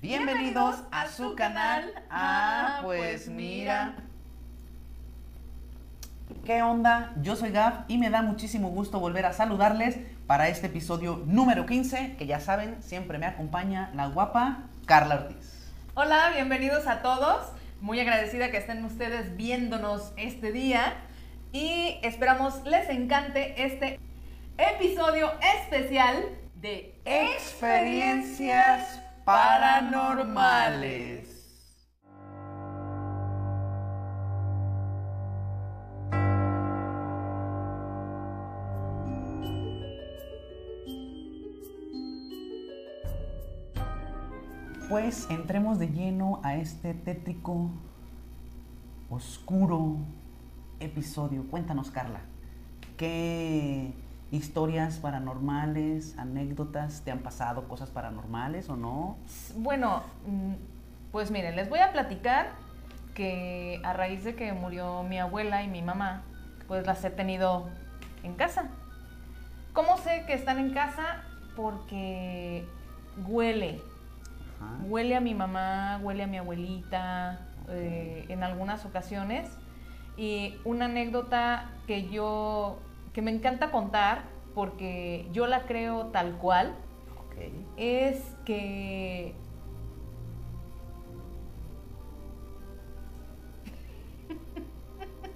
Bienvenidos a su canal. Ah, pues mira. ¿Qué onda? Yo soy Gab y me da muchísimo gusto volver a saludarles para este episodio número 15, que ya saben, siempre me acompaña la guapa Carla Ortiz. Hola, bienvenidos a todos. Muy agradecida que estén ustedes viéndonos este día y esperamos les encante este episodio especial de Experiencias paranormales. Pues entremos de lleno a este tétrico, oscuro episodio. Cuéntanos, Carla, ¿qué historias paranormales, anécdotas, te han pasado cosas paranormales o no? Bueno, mm, pues miren, les voy a platicar que a raíz de que murió mi abuela y mi mamá, pues las he tenido en casa. ¿Cómo sé que están en casa? Porque huele. Ajá. Huele a mi mamá, huele a mi abuelita eh, en algunas ocasiones. Y una anécdota que yo, que me encanta contar, porque yo la creo tal cual, es que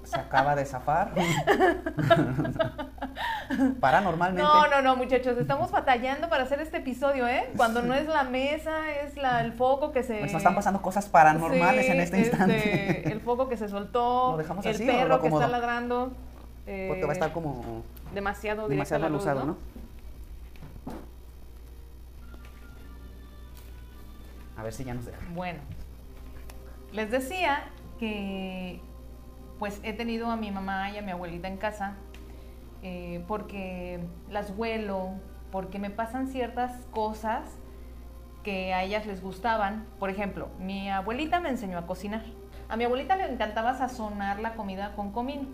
Se acaba de zafar. Paranormalmente. No, no, no, muchachos, estamos batallando para hacer este episodio, ¿eh? Cuando no es la mesa, es la, el foco que se... Pues nos están pasando cosas paranormales Sí, en este instante. este, el foco que se soltó, ¿Lo dejamos el así o lo perro que está ladrando. Porque va a eh, estar como demasiado directo demasiado luz, alusado, ¿no? ¿no? A ver si ya nos deja. Bueno, les decía que pues he tenido a mi mamá y a mi abuelita en casa eh, porque las huelo, porque me pasan ciertas cosas que a ellas les gustaban. Por ejemplo, mi abuelita me enseñó a cocinar. A mi abuelita le encantaba sazonar la comida con comino.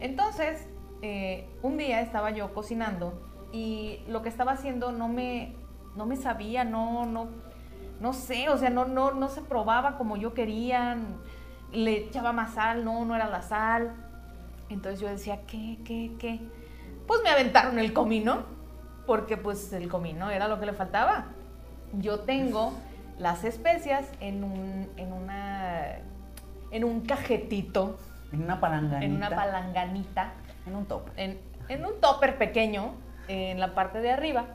Entonces, eh, un día estaba yo cocinando y lo que estaba haciendo no me, no me sabía, no, no, no sé, o sea, no, no, no se probaba como yo quería, le echaba más sal, no, no era la sal. Entonces yo decía, ¿qué, qué, qué? Pues me aventaron el comino, porque pues el comino era lo que le faltaba. Yo tengo las especias en un, en una, en un cajetito, En una palanganita. en una palanganita, En un top. en, en un topper pequeño, en la parte de arriba.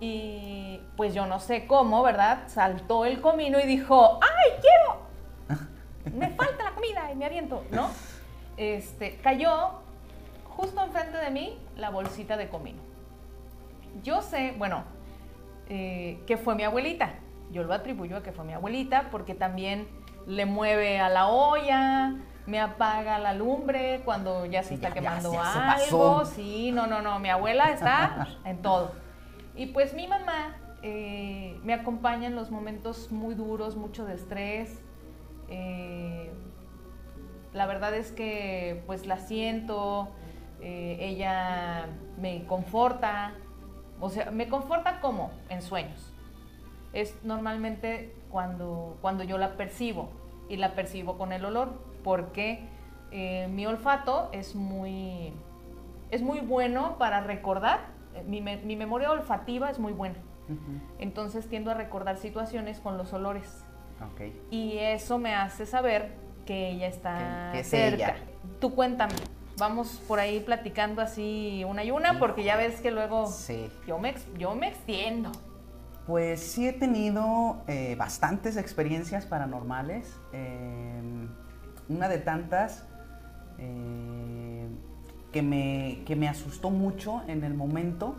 Y pues yo no sé cómo, ¿verdad? Saltó el comino y dijo, ¡ay, quiero! Me falta la comida y me aviento, ¿no? Este, cayó justo enfrente de mí la bolsita de comino. Yo sé, bueno, eh, que fue mi abuelita. Yo lo atribuyo a que fue mi abuelita porque también le mueve a la olla, me apaga la lumbre cuando ya se Sí, está ya- quemando ya algo. Sí, no, no, no, mi abuela está en todo. Y pues mi mamá eh, me acompaña en los momentos muy duros, mucho de estrés. eh, la verdad es que pues la siento, eh, ella me conforta, o sea, me conforta como en sueños. Es normalmente cuando, cuando yo la percibo y la percibo con el olor, porque eh, mi olfato es muy, es muy bueno para recordar, eh, mi, me- mi memoria olfativa es muy buena, entonces tiendo a recordar situaciones con los olores. Y eso me hace saber que ella está Que- que es cerca. ella. Tú cuéntame. Vamos por ahí platicando así una y una, porque ya ves que luego Sí. yo me, yo me extiendo. Pues sí he tenido eh, bastantes experiencias paranormales. Eh, una de tantas eh, que, me, que me asustó mucho en el momento,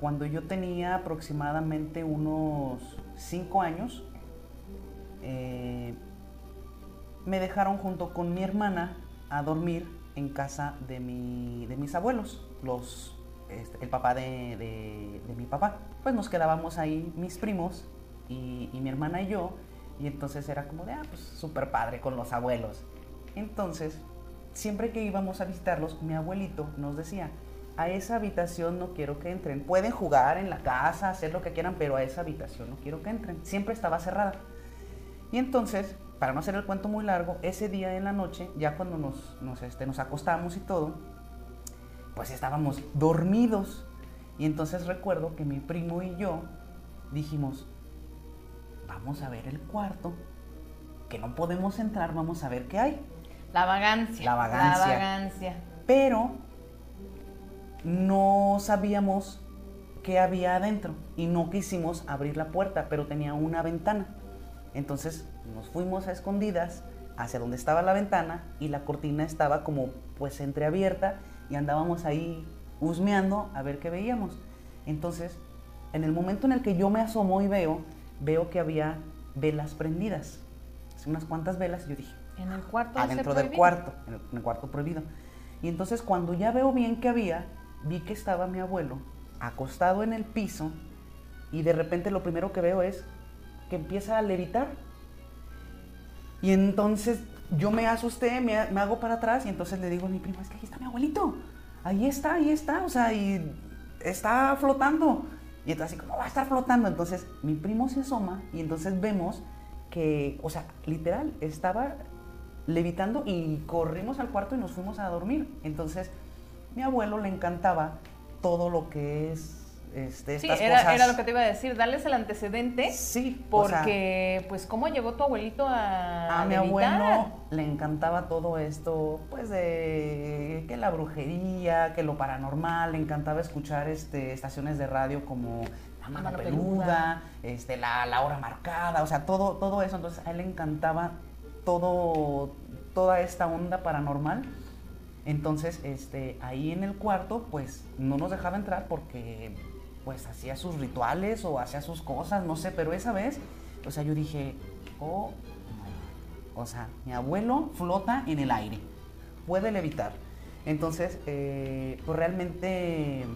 cuando yo tenía aproximadamente unos 5 años, eh, me dejaron junto con mi hermana a dormir en casa de, mi- de mis abuelos, los, este, el papá de, de- mi papá. Pues nos quedábamos ahí mis primos y mi hermana y yo, y entonces era como de, ah, pues súper padre con los abuelos. Entonces, siempre que íbamos a visitarlos, mi abuelito nos decía, a esa habitación no quiero que entren. Pueden jugar en la casa, hacer lo que quieran, pero a esa habitación no quiero que entren. Siempre estaba cerrada. Y entonces, para no hacer el cuento muy largo, ese día en la noche, ya cuando nos, nos, este, nos acostamos y todo, pues estábamos dormidos. Y entonces recuerdo que mi primo y yo dijimos, vamos a ver el cuarto, que no podemos entrar, vamos a ver qué hay. La vagancia. La vagancia. La vagancia. Pero no sabíamos qué había adentro y no quisimos abrir la puerta, pero tenía una ventana. Entonces nos fuimos a escondidas hacia donde estaba la ventana y la cortina estaba como pues entreabierta y andábamos ahí husmeando a ver qué veíamos. Entonces, en el momento en el que yo me asomo y veo, veo que había velas prendidas. Unas cuantas velas y yo dije, En el cuarto adentro se del cuarto, en el, en el cuarto prohibido. Y entonces cuando ya veo bien que había, vi que estaba mi abuelo acostado en el piso y de repente lo primero que veo es que empieza a levitar. Y entonces yo me asusté, me, me hago para atrás y entonces le digo a mi primo, es que ahí está mi abuelito, ahí está, ahí está, o sea, y está flotando. Y entonces así, ¿cómo va a estar flotando? Entonces mi primo se asoma y entonces vemos que, o sea, literal, estaba levitando y corrimos al cuarto y nos fuimos a dormir. Entonces, mi abuelo le encantaba todo lo que es este, Sí, era, cosas. era lo que te iba a decir, darles el antecedente. Sí, o sea, Porque, pues, ¿cómo llegó tu abuelito a, a mi abuelo le encantaba todo esto, pues de que la brujería, que lo paranormal, le encantaba escuchar este, estaciones de radio como La Mano, Mano Peluda, Peluda. este, la, la Hora Marcada, o sea, todo, todo eso. Entonces a él le encantaba todo, toda esta onda paranormal. Entonces, este, ahí en el cuarto, pues no nos dejaba entrar porque pues hacía sus rituales o hacía sus cosas, no sé, pero esa vez, o sea, yo dije, oh, o sea, mi abuelo flota en el aire, puede levitar. Entonces, eh, pues realmente,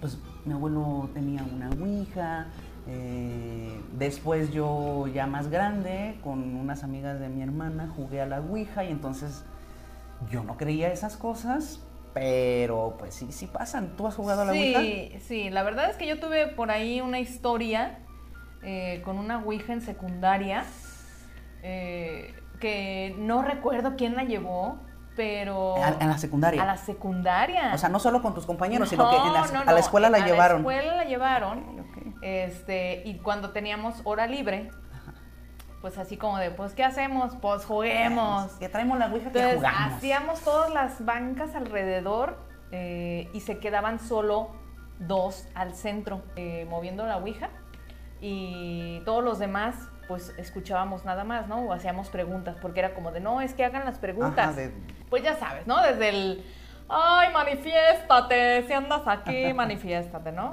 pues mi abuelo tenía una ouija, eh, después yo ya más grande, con unas amigas de mi hermana, jugué a la ouija y entonces yo no creía esas cosas, pero pues sí, sí pasan. ¿Tú has jugado a la ouija? Sí, sí, la verdad es que yo tuve por ahí una historia eh, con una Ouija en secundaria eh, que no recuerdo quién la llevó, pero... A- En la secundaria. A la secundaria. O sea, no solo con tus compañeros, No, sino que en la- no, a la escuela la a llevaron. la escuela la llevaron. Este, y cuando teníamos hora libre, pues así como de, pues, ¿qué hacemos? Pues juguemos. Que traemos la ouija que Entonces jugamos. hacíamos todas las bancas alrededor eh, y se quedaban solo dos al centro eh, moviendo la ouija y todos los demás pues escuchábamos nada más, ¿no? O hacíamos preguntas porque era como de, no, es que hagan las preguntas. Ajá, de- Pues ya sabes, ¿no? Desde el, ay, manifiéstate, si andas aquí, manifiéstate, ¿no?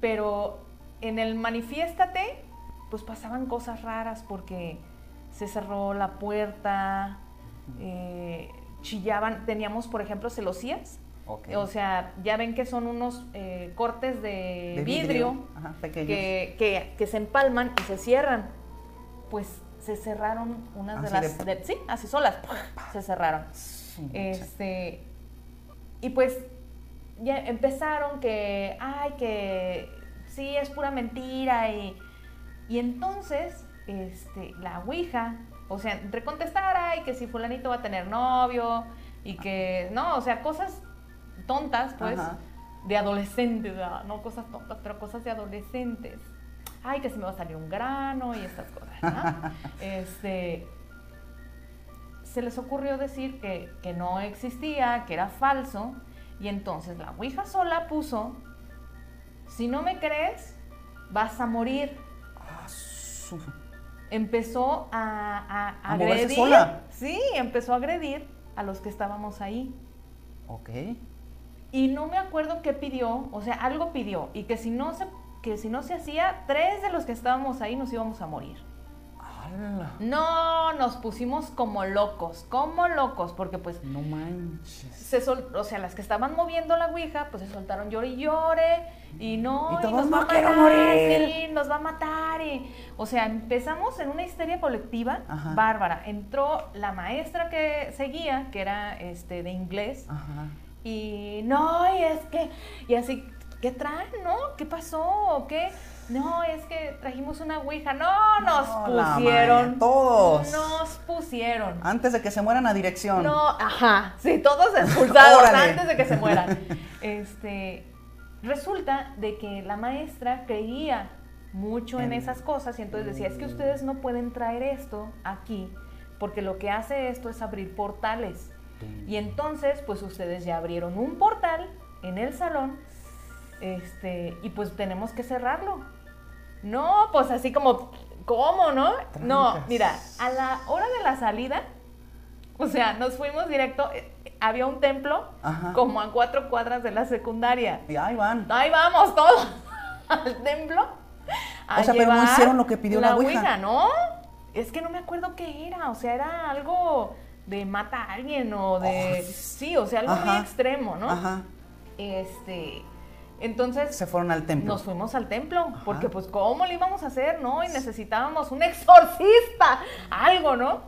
Pero en el manifiéstate, pues pasaban cosas raras porque se cerró la puerta, eh, chillaban, teníamos, por ejemplo, celosías. O sea, ya ven que son unos eh, cortes de, De vidrio, Ajá, que, que- que se empalman y se cierran. Pues se cerraron unas de las... de- de- sí, así solas. Se cerraron. Este, y pues ya empezaron que, ay, que sí, es pura mentira. Y, y entonces, este, la Ouija, o sea, entre contestar, ay, que si fulanito va a tener novio, y que, no, o sea, cosas tontas, pues, Ajá. de adolescentes, ¿verdad? no cosas tontas, pero cosas de adolescentes. Ay, que si me va a salir un grano y estas cosas, ¿no? este, se les ocurrió decir que, que no existía, que era falso, y entonces la Ouija sola puso, si no me crees, vas a morir. Empezó a, a ¿A moverse agredir. sola? Sí, empezó a agredir a los que estábamos ahí. Ok. Y no me acuerdo qué pidió, o sea, algo pidió, y que si no se, que si no se hacía, tres de los que estábamos ahí nos íbamos a morir. ¡Hala! No, nos pusimos como locos, como locos, porque pues No manches. se sol- o sea, las que estaban moviendo la ouija, pues se soltaron llore y llore, y no, Y todos, nos va "No a quiero matar, morir". sí, nos va a matar, y, o sea, empezamos en una histeria colectiva Ajá. bárbara. Entró la maestra que seguía, que era este de inglés, Ajá. Y no, y es que, y así, ¿qué traen, no? ¿Qué pasó? ¿Qué? No, es que trajimos una ouija. No, nos No, pusieron. todos. Nos pusieron. Antes de que se mueran a dirección. No, ajá, sí, todos expulsados antes de que se mueran. Este, resulta de que la maestra creía mucho en En- esas cosas y entonces decía, es que ustedes no pueden traer esto aquí porque lo que hace esto es abrir portales. Y entonces, pues ustedes ya abrieron un portal en el salón este, y pues tenemos que cerrarlo. No, pues así como, ¿cómo, no? No, mira, a la hora de la salida, o sea, nos fuimos directo, eh, había un templo Ajá. como a cuatro cuadras de la secundaria. Y ahí van. Ahí vamos todos al templo. a O sea, pero no hicieron lo que pidió la ouija. ouija, ¿no? Es que no me acuerdo qué era, o sea, era algo de mata a alguien o de... Oh, sí, o sea, algo muy extremo, ¿no? Ajá. Este, entonces Se fueron al templo. nos fuimos al templo, Ajá. porque pues cómo le íbamos a hacer, ¿no? Y necesitábamos un exorcista, algo, ¿no?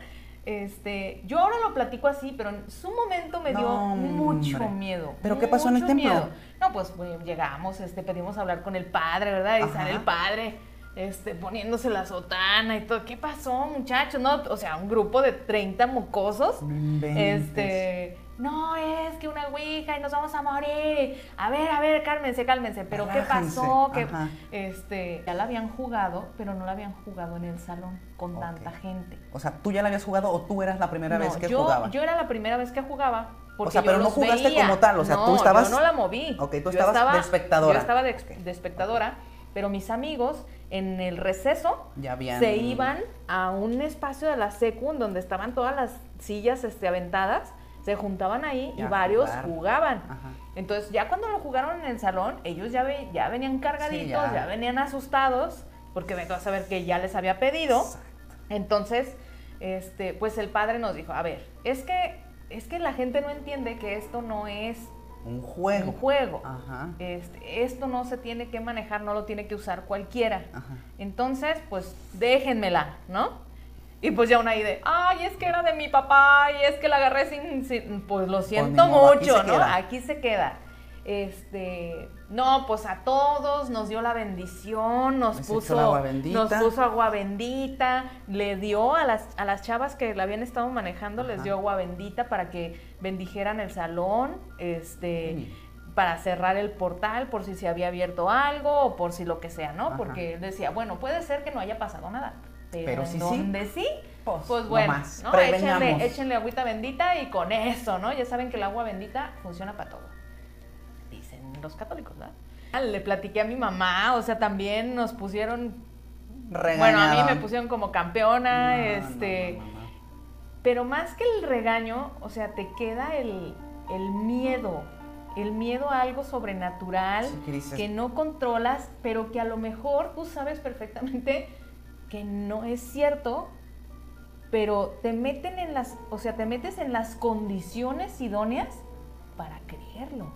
Este, yo ahora lo platico así, pero en su momento me dio mucho hombre. miedo. ¿Pero qué pasó en el templo? miedo. No, pues bueno, llegamos, este, pedimos hablar con el padre, ¿verdad? Y Ajá. sale el padre, este, poniéndose la sotana y todo. ¿Qué pasó, muchachos? No, o sea, un grupo de 30 mocosos. Inventes. Este, no, es que una ouija y nos vamos a morir. A ver, a ver, cálmense, cálmense. Pero ¿qué pasó? Que este, ya la habían jugado, pero no la habían jugado en el salón con tanta gente. O sea, ¿tú ya la habías jugado o tú eras la primera No, vez que yo, jugaba? yo era la primera vez que jugaba. Porque sea, yo pero no jugaste veía. como tal, o sea, No, tú estabas- Yo no la moví. Ok, tú estabas estaba- de espectadora. Yo estaba de, espectadora, pero mis amigos en el receso Ya habían- se iban a un espacio de la secu donde estaban todas las sillas este, aventadas, se juntaban ahí y varios jugar. jugaban. Ajá. Entonces, ya cuando lo jugaron en el salón, ellos ya, ve- ya venían cargaditos, ya. ya. venían asustados, porque vengo a saber que ya les había pedido. Exacto. Entonces, este, pues el padre nos dijo, a ver, es que, es que la gente no entiende que esto no es Un juego. un juego. Ajá. Este, esto no se tiene que manejar, no lo tiene que usar cualquiera. Ajá. Entonces, pues déjenmela, ¿no? Y pues ya una idea, ay, es que era de mi papá y es que la agarré sin, sin- pues lo siento aquí mucho, ¿no? queda. Aquí se queda. Este, no, pues a todos nos dio la bendición, nos echó puso agua bendita. nos puso agua bendita, le dio a las, a las chavas que la habían estado manejando, les dio agua bendita para que bendijeran el salón, este, Mm. para cerrar el portal por si se había abierto algo o por si lo que sea, ¿no? Ajá. Porque él decía, bueno, puede ser que no haya pasado nada, pero, Pero en sí, sí. donde sí, Pues, pues no bueno, más, ¿no? prevengamos. Échenle, échenle agüita bendita y con eso, ¿no? Ya saben que el agua bendita funciona para todo. Dicen los católicos, ¿verdad? Ah, Le platiqué a mi mamá, o sea, también nos pusieron bueno, a mí me pusieron como campeona, No, este, no, pero más que el regaño, o sea, te queda el, el miedo, el miedo a algo sobrenatural Sí, que no controlas, pero que a lo mejor tú sabes perfectamente que no es cierto, pero te meten en las, o sea, te metes en las condiciones idóneas para creerlo,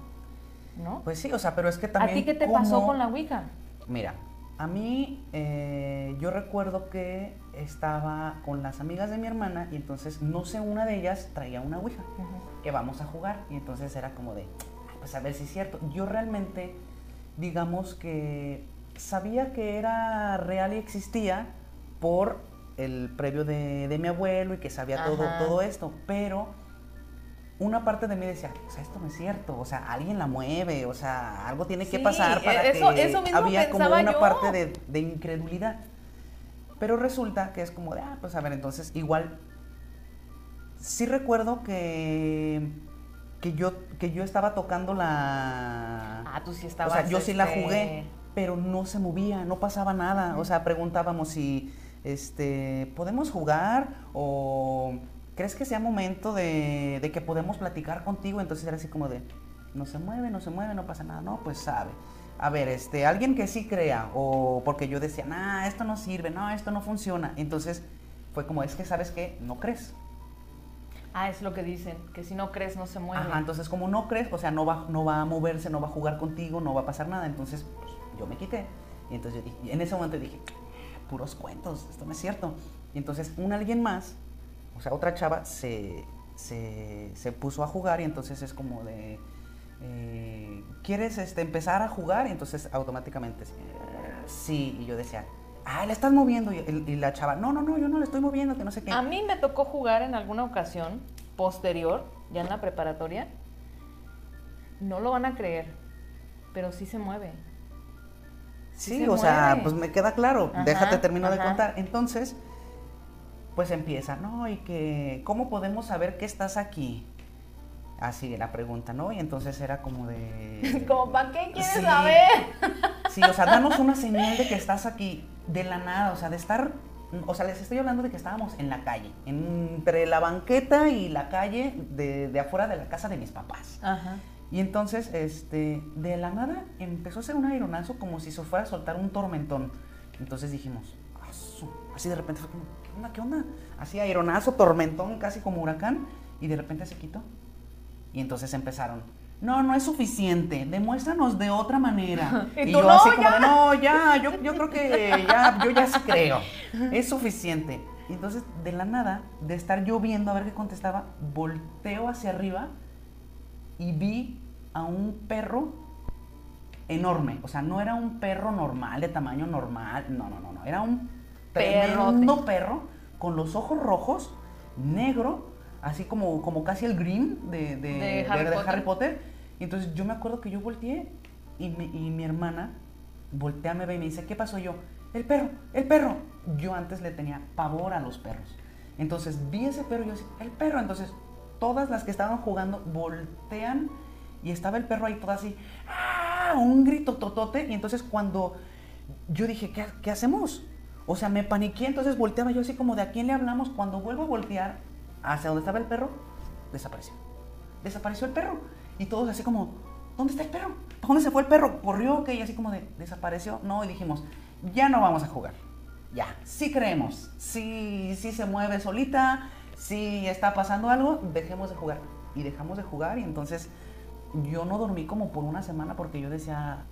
¿no? Pues sí, o sea, pero es que ¿A también. ti qué te pasó con la Ouija? Mira, a mí eh, yo recuerdo que estaba con las amigas de mi hermana y entonces no sé, una de ellas traía una ouija que vamos a jugar y entonces era como de, "Ay, pues a ver si es cierto. Yo realmente, digamos que sabía que era real y existía por el previo de, de mi abuelo y que sabía todo, Ajá. todo esto, pero una parte de mí decía, o sea, esto no es cierto, o sea, alguien la mueve, o sea, algo tiene que Sí, pasar para eso- que eso mismo había como una yo. parte de, de incredulidad. Pero resulta que es como de, ah, pues a ver, entonces igual, sí recuerdo que, que, yo, que yo estaba tocando la... Ah, tú sí o estabas. sea, yo sí la este, jugué, pero no se movía, no pasaba nada. O sea, preguntábamos si, este, ¿podemos jugar? O ¿crees que sea momento de, de que podemos platicar contigo? Entonces era así como de, no se mueve, no se mueve, no pasa nada. No, pues sabe. A ver, este, alguien que sí crea, o porque yo decía, nah, esto no sirve, no, esto no funciona. Entonces fue como, es que sabes que no crees. Ah, es lo que dicen, que si no crees no se mueve. Ajá, entonces como no crees, o sea, no va, no va a moverse, no va a jugar contigo, no va a pasar nada. Entonces pues, yo me quité. Y entonces yo dije- y en ese momento dije, puros cuentos, esto no es cierto. Y entonces un alguien más, o sea, otra chava, se, se, se puso a jugar y entonces es como de, eh, ¿quieres este, empezar a jugar? Y entonces automáticamente, sí, y yo decía, ah, le estás moviendo. Y, la chava, no, no, no, yo no le estoy moviendo, que no sé qué. A mí me tocó jugar en alguna ocasión posterior, ya en la preparatoria. No lo van a creer, pero sí se mueve. Sí, o sea, pues me queda claro. Déjate termino de contar. Entonces, pues empieza, ¿no? Y que, ¿cómo podemos saber que estás aquí? Así la pregunta, ¿no? Y entonces era como de... como, ¿para qué quieres saber? sí, o sea, danos una señal de que estás aquí, de la nada, o sea, de estar... O sea, les estoy hablando de que estábamos en la calle, entre la banqueta y la calle de, de afuera de la casa de mis papás. Ajá. Y entonces, este, de la nada empezó a hacer un aeronazo como si se fuera a soltar un tormentón. Entonces dijimos, así de repente fue como, ¿qué onda? ¿Qué onda? Así aeronazo, tormentón, casi como huracán. Y de repente se quitó. Y entonces empezaron, no, no es suficiente, demuéstranos de otra manera. y, yo así como, no, ya, yo, yo, creo que ya, yo ya sí creo, es suficiente. Y entonces, de la nada, de estar yo viendo a ver qué contestaba, volteo hacia arriba y vi a un perro enorme. O sea, no era un perro normal, de tamaño normal, no, no, no, no. Era un tremendo perro con los ojos rojos, negro, así como, como casi el green de, de, Harry, Potter. Y entonces yo me acuerdo que yo volteé y mi, y mi hermana voltea, me ve y me dice, ¿qué pasó yo? El perro, el perro. Yo antes le tenía pavor a los perros. Entonces vi ese perro y yo decía, el perro. Entonces todas las que estaban jugando voltean y estaba el perro ahí todo así, ¡ah! un grito totote. Y entonces cuando yo dije, ¿qué, ¿qué hacemos? O sea, me paniqué, entonces volteaba yo así como de a quién le hablamos. Cuando vuelvo a voltear, hacia donde estaba el perro, desapareció. Desapareció el perro. Y todos así como, ¿dónde está el perro? dónde se fue el perro? ¿Corrió? ¿Qué? Y así como de, desapareció. No, y dijimos, ya no vamos a jugar. Ya, sí creemos. Sí, sí se mueve solita. Sí está pasando algo, dejemos de jugar. Y dejamos de jugar y entonces yo no dormí como por una semana porque yo decía,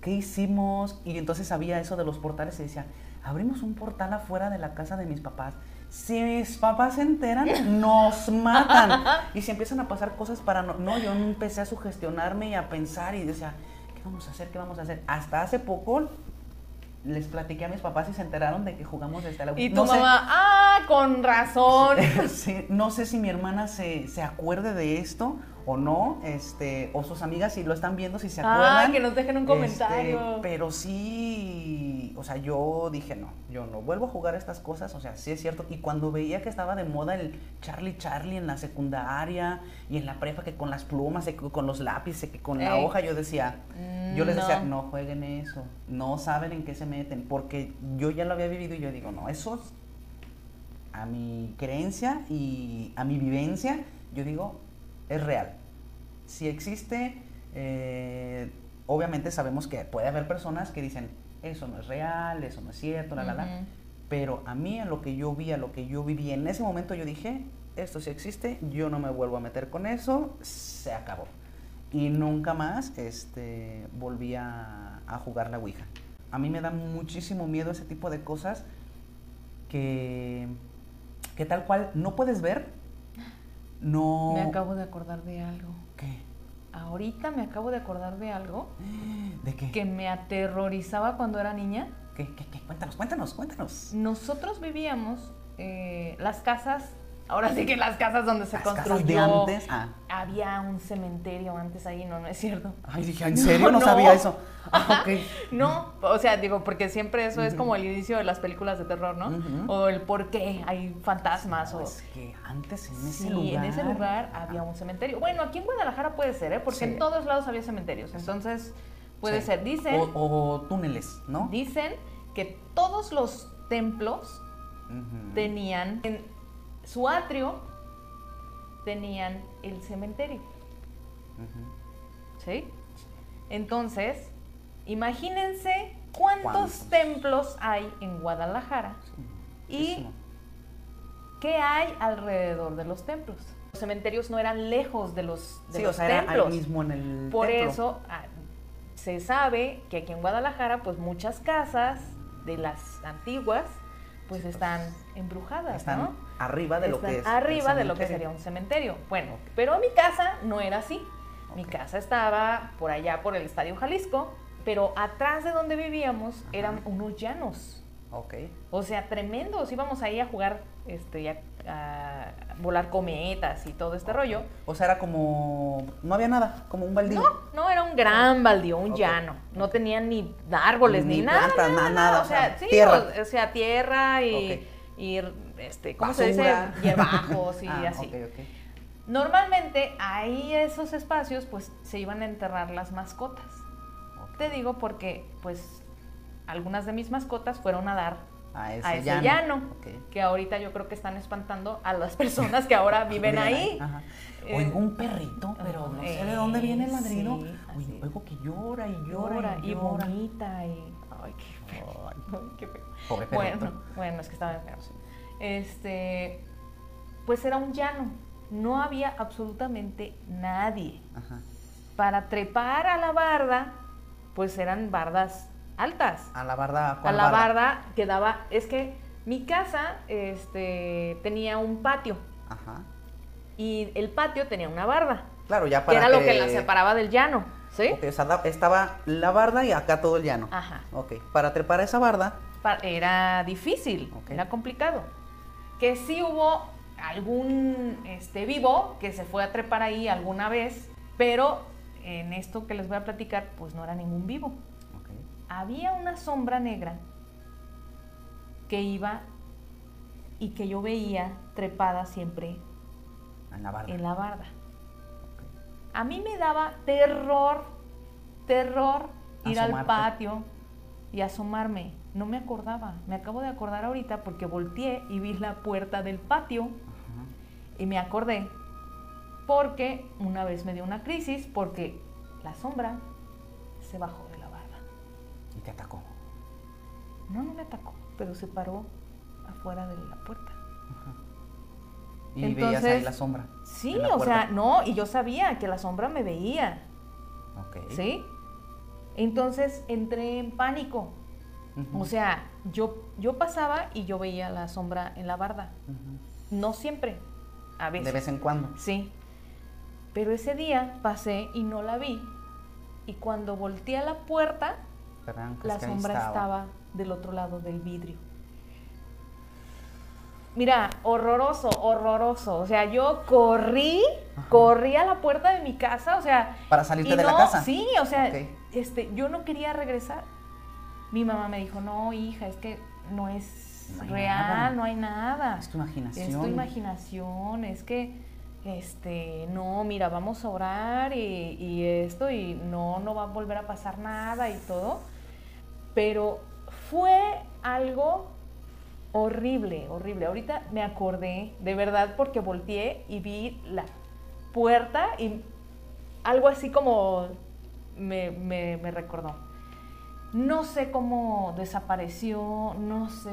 ¿qué hicimos? Y entonces sabía eso de los portales y decía, abrimos un portal afuera de la casa de mis papás si mis papás se enteran, nos matan. Y si empiezan a pasar cosas para no, no, yo empecé a sugestionarme y a pensar y decía, ¿qué vamos a hacer? ¿Qué vamos a hacer? Hasta hace poco les platiqué a mis papás y se enteraron de que jugamos desde la Y tu mamá, ah, con razón. no sé si mi hermana se, se acuerde de esto o no, este, o sus amigas si lo están viendo, si se acuerdan. Ah, que nos dejen un este, comentario. pero sí, o sea, yo dije, no, yo no vuelvo a jugar estas cosas, o sea, sí es cierto. Y cuando veía que estaba de moda el Charlie Charlie en la secundaria y en la prepa, que con las plumas, con los lápices, que con la hoja, yo decía, yo les decía, no jueguen eso, no saben en qué se meten, porque yo ya lo había vivido y yo digo, no, eso es a mi creencia y a mi vivencia, yo digo, es real. Si existe, eh, obviamente sabemos que puede haber personas que dicen, eso no es real, eso no es cierto, la, la, la. Pero a mí, a lo que yo vi, a lo que yo viví en ese momento, yo dije, esto sí existe, yo no me vuelvo a meter con eso, se acabó. Y nunca más este, volví a, a jugar la Ouija. A mí me da muchísimo miedo ese tipo de cosas que, que tal cual no puedes ver, no... Me acabo de acordar de algo. ¿Qué? Ahorita me acabo de acordar de algo. ¿De qué? Que me aterrorizaba cuando era niña. ¿Qué? ¿Qué? qué? Cuéntanos, cuéntanos, cuéntanos. Nosotros vivíamos, eh, las casas Ahora sí que las casas donde se construyó. antes. Ah. Había un cementerio antes ahí, no, no es cierto. Ay, dije, ¿en serio? No, sabía eso. Ah, no, o sea, digo, porque siempre eso es como el inicio de las películas de terror, ¿no? O el por qué hay fantasmas. o... Es que antes en ese lugar. Sí, en ese lugar había un cementerio. Bueno, aquí en Guadalajara puede ser, ¿eh? Porque en todos lados había cementerios. Entonces, puede ser. Dicen. O, túneles, ¿no? Dicen que todos los templos tenían su atrio tenían el cementerio. ¿Sí? Entonces, imagínense cuántos, templos hay en Guadalajara y qué hay alrededor de los templos. Los cementerios no eran lejos de los, de sí, o sea, Era ahí mismo en el Por eso ah, se sabe que aquí en Guadalajara, pues muchas casas de las antiguas, pues están embrujadas, arriba de lo que es arriba de lo que sería un cementerio. Bueno, pero mi casa no era así. Mi casa estaba por allá, por el Estadio Jalisco, pero atrás de donde vivíamos Ajá. eran unos llanos. Ok. O sea, tremendos. Íbamos ahí a jugar, este, a, a volar cometas y todo este rollo. O sea, era como. No había nada, como un baldío. No, no, era un gran baldío, un llano. No tenían ni árboles, ni, Ni nada, plantas, nada, nada, nada. O sea, o sea, sí, tierra. O, o sea, tierra y, este, ¿cómo se dice? Basura. Hierbajos y Ah, así. ok, ok. Normalmente ahí esos espacios pues se iban a enterrar las mascotas. ok. Te digo porque pues algunas de mis mascotas fueron a dar A ese, a ese llano. llano, que ahorita yo creo que están espantando a las personas que ahora viven ahí. Ajá. Eh, Oigo un perrito, pero no sé de dónde viene el ladrido. sí. Oigo, que llora y llora, Llora y y llora. vomita y... Ay, qué feo. Ay, Ay, qué feo. pobre perrito. Bueno, bueno, es que estaba enfermo. Este, pues era un llano. No había absolutamente nadie. Ajá. Para trepar a la barda, pues eran bardas altas. A la barda, A ¿cuál la barda quedaba, es que mi casa este, tenía un patio Ajá. y el patio tenía una barda, Claro, ya que para era lo que la separaba del llano, ¿sí? O sea, estaba la barda y acá todo el llano. Ajá. Ok, para trepar a esa barda, Era difícil, era complicado. Que sí hubo algún este, vivo que se fue a trepar ahí alguna vez, pero en esto que les voy a platicar, pues no era ningún vivo. había una sombra negra que iba y que yo veía trepada siempre en la barda. en la barda. Ok. A mí me daba terror, terror ir al patio y asomarme. No me acordaba, me acabo de acordar ahorita porque volteé y vi la puerta del patio Ajá. y me acordé porque una vez me dio una crisis porque la sombra se bajó de la barda. Y te atacó. No, no me atacó, pero se paró afuera de la puerta. Y veías ahí Entonces, la sombra. Sí, la o sea, no, y yo sabía que la sombra me veía, Ok. ¿sí? Entonces entré en pánico. O sea, yo, yo pasaba y yo veía la sombra en la barda. No siempre, a veces. De vez en cuando. Sí. Pero ese día pasé y no la vi. Y cuando volteé a la puerta, la sombra estaba. del otro lado del vidrio. Mira, horroroso, horroroso. O sea, yo corrí, Ajá. corrí a la puerta de mi casa, o sea... Para salirte de la no, casa. Sí, o sea, este, yo no quería regresar. Mi mamá me dijo, no, hija, es que no es No real, nada. no hay nada. Es tu imaginación. Es tu imaginación, es que, este, no, mira, vamos a orar y, y esto, y no, no va a volver a pasar nada y todo. Pero fue algo horrible, horrible. Ahorita me acordé, de verdad, porque volteé y vi la puerta y algo así como me, me- me recordó. No sé cómo desapareció, no sé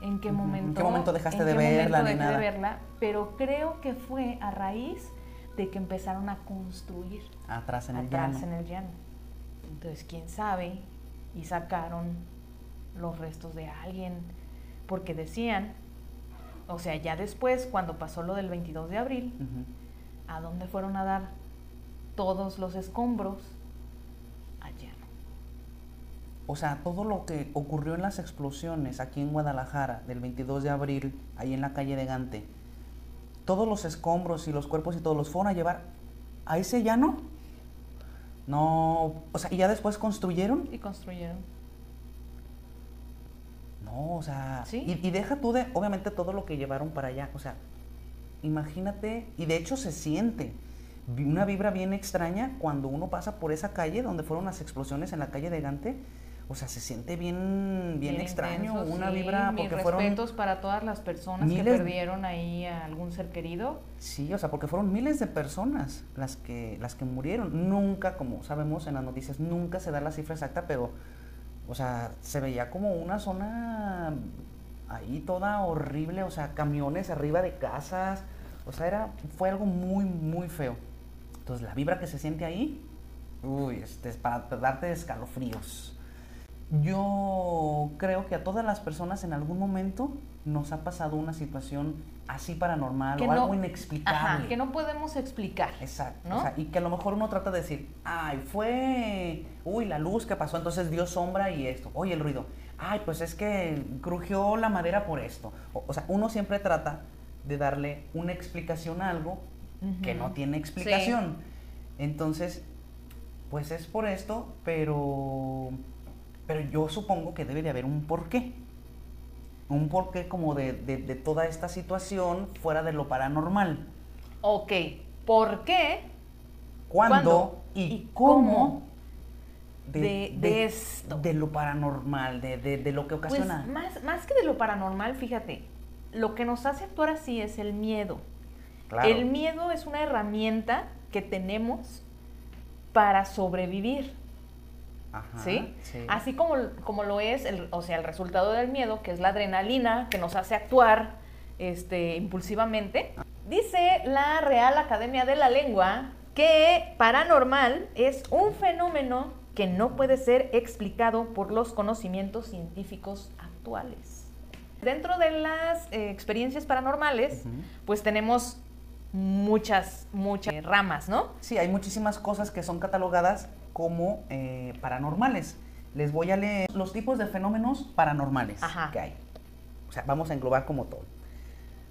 en qué momento. ¿En qué momento dejaste en de qué verla momento ni dejé de nada? verla, pero creo que fue a raíz de que empezaron a construir Atrás en el atrás llano. en el llano. Entonces, quién sabe, y sacaron los restos de alguien, porque decían, o sea, ya después, cuando pasó lo del 22 de abril. ¿a dónde fueron a dar todos los escombros? O sea, todo lo que ocurrió en las explosiones aquí en Guadalajara del 22 de abril, ahí en la calle de Gante, todos los escombros y los cuerpos y todos los fueron a llevar a ese llano. No, o sea, y ya después construyeron. Y construyeron. No, o sea, Sí. y, y deja tú de, obviamente, todo lo que llevaron para allá. O sea, imagínate, y de hecho se siente una vibra bien extraña cuando uno pasa por esa calle donde fueron las explosiones en la calle de Gante. O sea, se siente bien, bien, extraño, intenso, una sí. vibra, Mis porque fueron... respetos para todas las personas que perdieron ahí a algún ser querido. Sí, o sea, porque fueron miles de personas las que, las que murieron. Nunca, como sabemos en las noticias, nunca se da la cifra exacta, pero, o sea, se veía como una zona ahí toda horrible, o sea, camiones arriba de casas, o sea, era, fue algo muy, muy feo. Entonces, la vibra que se siente ahí, uy, este, es para darte escalofríos. Yo creo que a todas las personas en algún momento nos ha pasado una situación así paranormal Que o no- algo inexplicable. Ajá, que no podemos explicar. Exacto. ¿no? o sea, y que a lo mejor uno trata de decir, ay, fue, uy, la luz que pasó, entonces dio sombra y esto. Oye, el ruido. Ay, pues es que crujió la madera por esto. O, o sea, uno siempre trata de darle una explicación a algo que no tiene explicación. Entonces, pues es por esto, pero, pero yo supongo que debe de haber un porqué. Un porqué como de, de- de toda esta situación fuera de lo paranormal. Ok, ¿por qué cuándo, ¿Cuándo? y, ¿Y cómo, de- de esto? de lo paranormal, de, lo que Pues ocasiona. más, más que de lo paranormal, fíjate, lo que nos hace actuar así es el miedo. claro. El miedo es una herramienta que tenemos para sobrevivir, Ajá, ¿sí? sí. Así como, como lo es, el, o sea, el resultado del miedo, que es la adrenalina, que nos hace actuar este, impulsivamente. Dice la Real Academia de la Lengua que paranormal es un fenómeno que no puede ser explicado por los conocimientos científicos actuales. Dentro de las eh, experiencias paranormales, pues tenemos muchas, muchas ramas, ¿no? Sí, hay muchísimas cosas que son catalogadas como eh, paranormales. Les voy a leer los tipos de fenómenos paranormales Ajá. que hay. O sea, vamos a englobar como todo.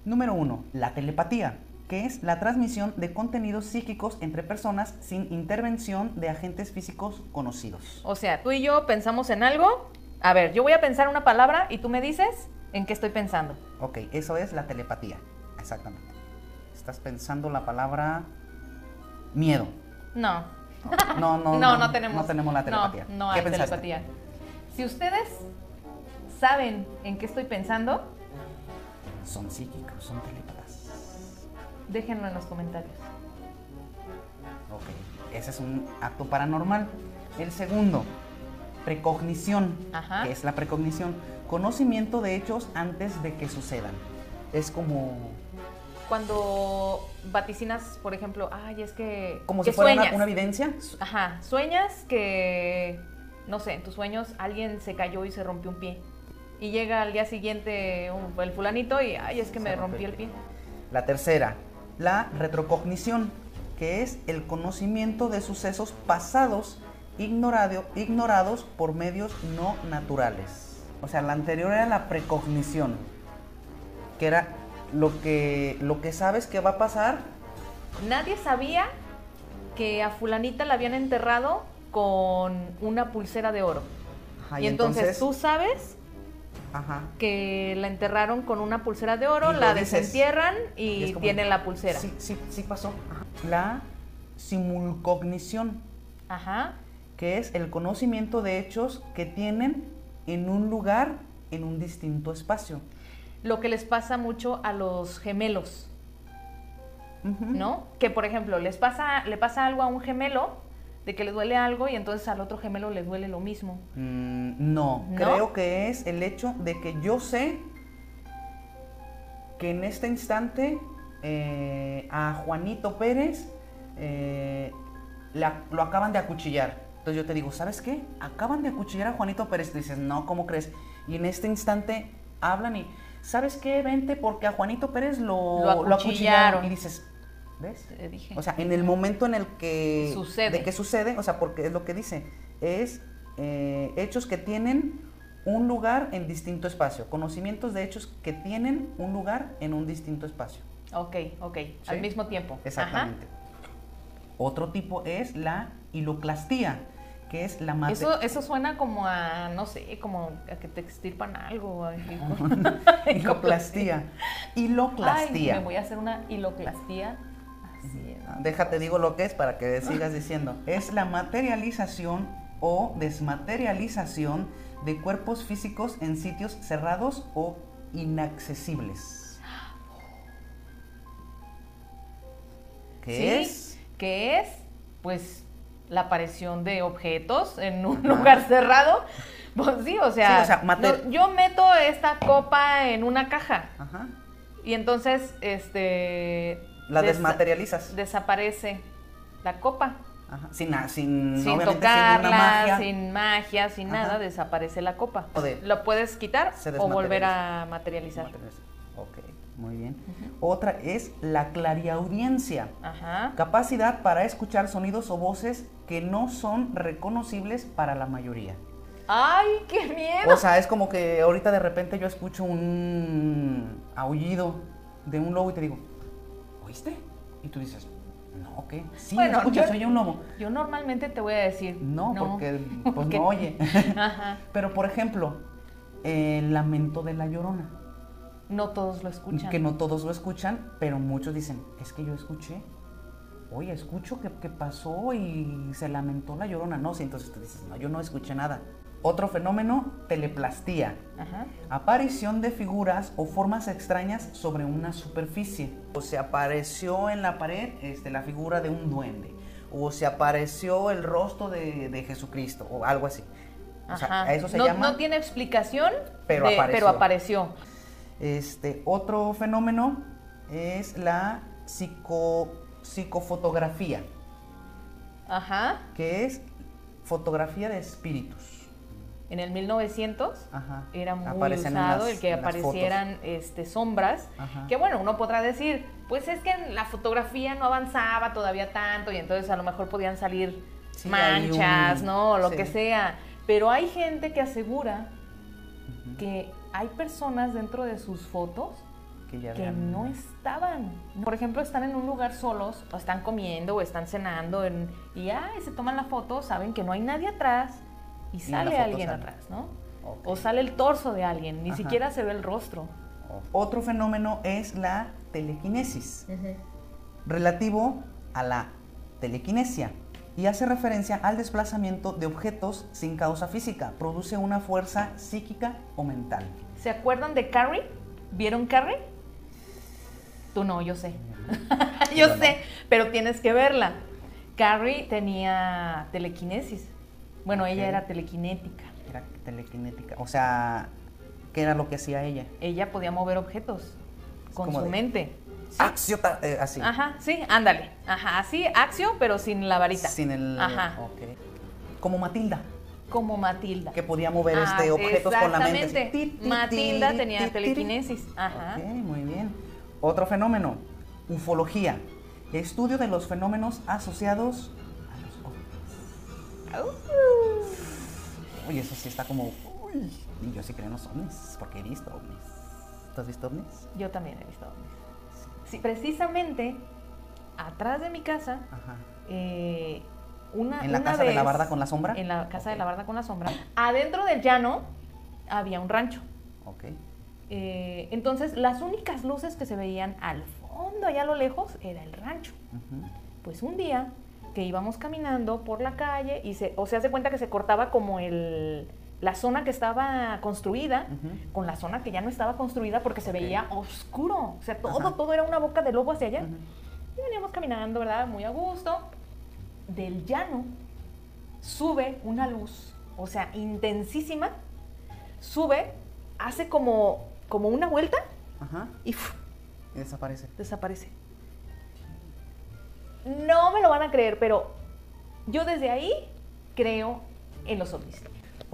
Número uno, la telepatía, que es la transmisión de contenidos psíquicos entre personas sin intervención de agentes físicos conocidos. O sea, tú y yo pensamos en algo. A ver, yo voy a pensar una palabra y tú me dices en qué estoy pensando. Ok, eso es la telepatía, exactamente. Estás pensando la palabra miedo. No. No, no, no, no tenemos. No tenemos la telepatía. No, no ¿Qué hay pensaste? telepatía. Si ustedes saben en qué estoy pensando, Son psíquicos, son telépatas. déjenlo en los comentarios. Ok, ese es un acto paranormal. El segundo, precognición, Ajá. que es la precognición, conocimiento de hechos antes de que sucedan. Es como, Cuando vaticinas, por ejemplo, ay, es que. como que si fuera una, evidencia. Ajá, sueñas que, no sé, en tus sueños alguien se cayó y se rompió un pie. Y llega al día siguiente un- el fulanito y, ay, es que Se me rompí el el pie. La tercera, la retrocognición, que es el conocimiento de sucesos pasados ignorado- ignorados por medios no naturales. O sea, la anterior era la precognición, que era lo que, lo que sabes que va a pasar. Nadie sabía que a fulanita la habían enterrado con una pulsera de oro. Ajá, y entonces, tú sabes Ajá. que la enterraron con una pulsera de oro, la dices. desentierran Y y, es como- tienen la pulsera. Sí, sí, sí pasó. Ajá. La simulcognición, Ajá. que es el conocimiento de hechos que tienen en un lugar, en un distinto espacio. Lo que les pasa mucho a los gemelos. ¿no? Que por ejemplo, les pasa, le pasa algo a un gemelo, de que le duele algo y entonces al otro gemelo le duele lo mismo. Mm, no, ¿No? creo que es el hecho de que yo sé que en este instante eh, a Juanito Pérez eh, la- lo acaban de acuchillar. Entonces yo te digo, ¿sabes qué? Acaban de acuchillar a Juanito Pérez. Tú dices, no, ¿cómo crees? Y en este instante hablan y, ¿sabes qué? Vente porque a Juanito Pérez lo, Lo acuchillaron. Y dices, ¿ves? Te dije. O sea, en el momento en el que Sucede. de que sucede, o sea, porque es lo que dice, es eh, hechos que tienen un lugar en distinto espacio, conocimientos de hechos que tienen un lugar en un distinto espacio. ok, ok, ¿Sí? al mismo tiempo. Ajá. Exactamente. Otro tipo es la hiloclastía, que es la mate- Eso, eso suena como a, no sé, como a que te extirpan algo. Hiloplastía. Ay, Hiloclastía. me voy a hacer una hiloplastía. Así es. Déjate digo lo que es para que sigas diciendo. Es la materialización o desmaterialización de cuerpos físicos en sitios cerrados o inaccesibles. ¿Qué Sí, es? Que es, pues, la aparición de objetos en un Ajá. lugar cerrado. Pues sí, o sea, Sí, o sea, mater- no, yo meto esta copa en una caja Ajá. y entonces, este... La desmaterializas. Desaparece la copa. Ajá. Sin, sin, sin tocarla, sin magia. sin magia, sin Ajá. nada, desaparece la copa. O de- Lo puedes quitar o volver a materializar. Ok, muy bien. Otra es la clariaudiencia. Ajá. Capacidad para escuchar sonidos o voces que no son reconocibles para la mayoría. ¡Ay, qué miedo! O sea, es como que ahorita de repente yo escucho un aullido de un lobo y te digo, ¿oíste? Y tú dices, no, ¿qué? Sí, Bueno, escucho, yo- se oye un lobo. Yo normalmente te voy a decir. No, porque pues porque- no oye. Ajá. Pero por ejemplo, el lamento de la llorona. No todos lo escuchan. Que no todos lo escuchan, pero muchos dicen, es que yo escuché. Oye, escucho que, que pasó y se lamentó la llorona. No, sí, entonces tú dices, no, yo no escuché nada. Otro fenómeno, teleplastía. Ajá. Aparición de figuras o formas extrañas sobre una superficie. O se apareció en la pared este, la figura de un duende. O se apareció el rostro de, de Jesucristo. O algo así. O sea, Ajá. eso se no, llama... no tiene explicación, Pero de- apareció. pero apareció. Este, otro fenómeno es la psico- psicofotografía, Ajá. que es fotografía de espíritus. En el 1900 Ajá. era muy Aparecen en usado las- el que aparecieran este, sombras. Ajá. Que bueno, uno podrá decir, pues es que en la fotografía no avanzaba todavía tanto y entonces a lo mejor podían salir Sí, manchas, un- ¿no? O lo sí. que sea. Pero hay gente que asegura que hay personas dentro de sus fotos Que ya que vean- no estaban. Por ejemplo, están en un lugar solos, o están comiendo, o están cenando, en- y ay, se toman la foto, saben que no hay nadie atrás, y sale alguien sale. atrás, ¿no? O sale el torso de alguien, ni Ajá. siquiera se ve el rostro. Otro fenómeno es la telequinesis, relativo a la telequinesia y hace referencia al desplazamiento de objetos sin causa física. Produce una fuerza psíquica o mental. ¿Se acuerdan de Carrie? ¿Vieron Carrie? Tú no, yo sé. yo no. sé, pero tienes que verla. Carrie tenía telequinesis. Bueno, ella era telequinética. Era telequinética. O sea, ¿qué era lo que hacía ella? Ella podía mover objetos con su de- mente. Axiota, eh, así. Ajá, sí, ándale. Ajá, así, Axio, pero sin la varita. Sin el. Ajá. ok. Como Matilda, Como Matilda. que podía mover Ah, este objetos con la mente. exactamente. Ti, ti, Matilda ti, tenía telequinesis. Ajá. Ok, muy bien. Otro fenómeno, ufología. Estudio de los fenómenos asociados a los ovnis. Uy, eso sí está como. Uy, y yo sí creo en los ovnis, porque he visto ovnis. ¿Tú has visto ovnis? Yo también he visto ovnis. Sí, precisamente atrás de mi casa, Ajá. eh, una ¿En la una casa de la barda con la sombra? En la casa de la barda con la sombra. Adentro del llano había un rancho. Ok. Eh, entonces, las únicas luces que se veían al fondo, allá a lo lejos, era el rancho. Pues un día que íbamos caminando por la calle y se, o se hace cuenta que se cortaba como el, la zona que estaba construida con la zona que ya no estaba construida porque se veía oscuro. O sea, todo, Ajá. todo era una boca de lobo hacia allá. Y veníamos caminando, ¿verdad? Muy a gusto. Del llano sube una luz, o sea, intensísima. Sube, hace como, como una vuelta Ajá. y. Y desaparece. desaparece. No me lo van a creer, pero yo desde ahí creo en los ovnis.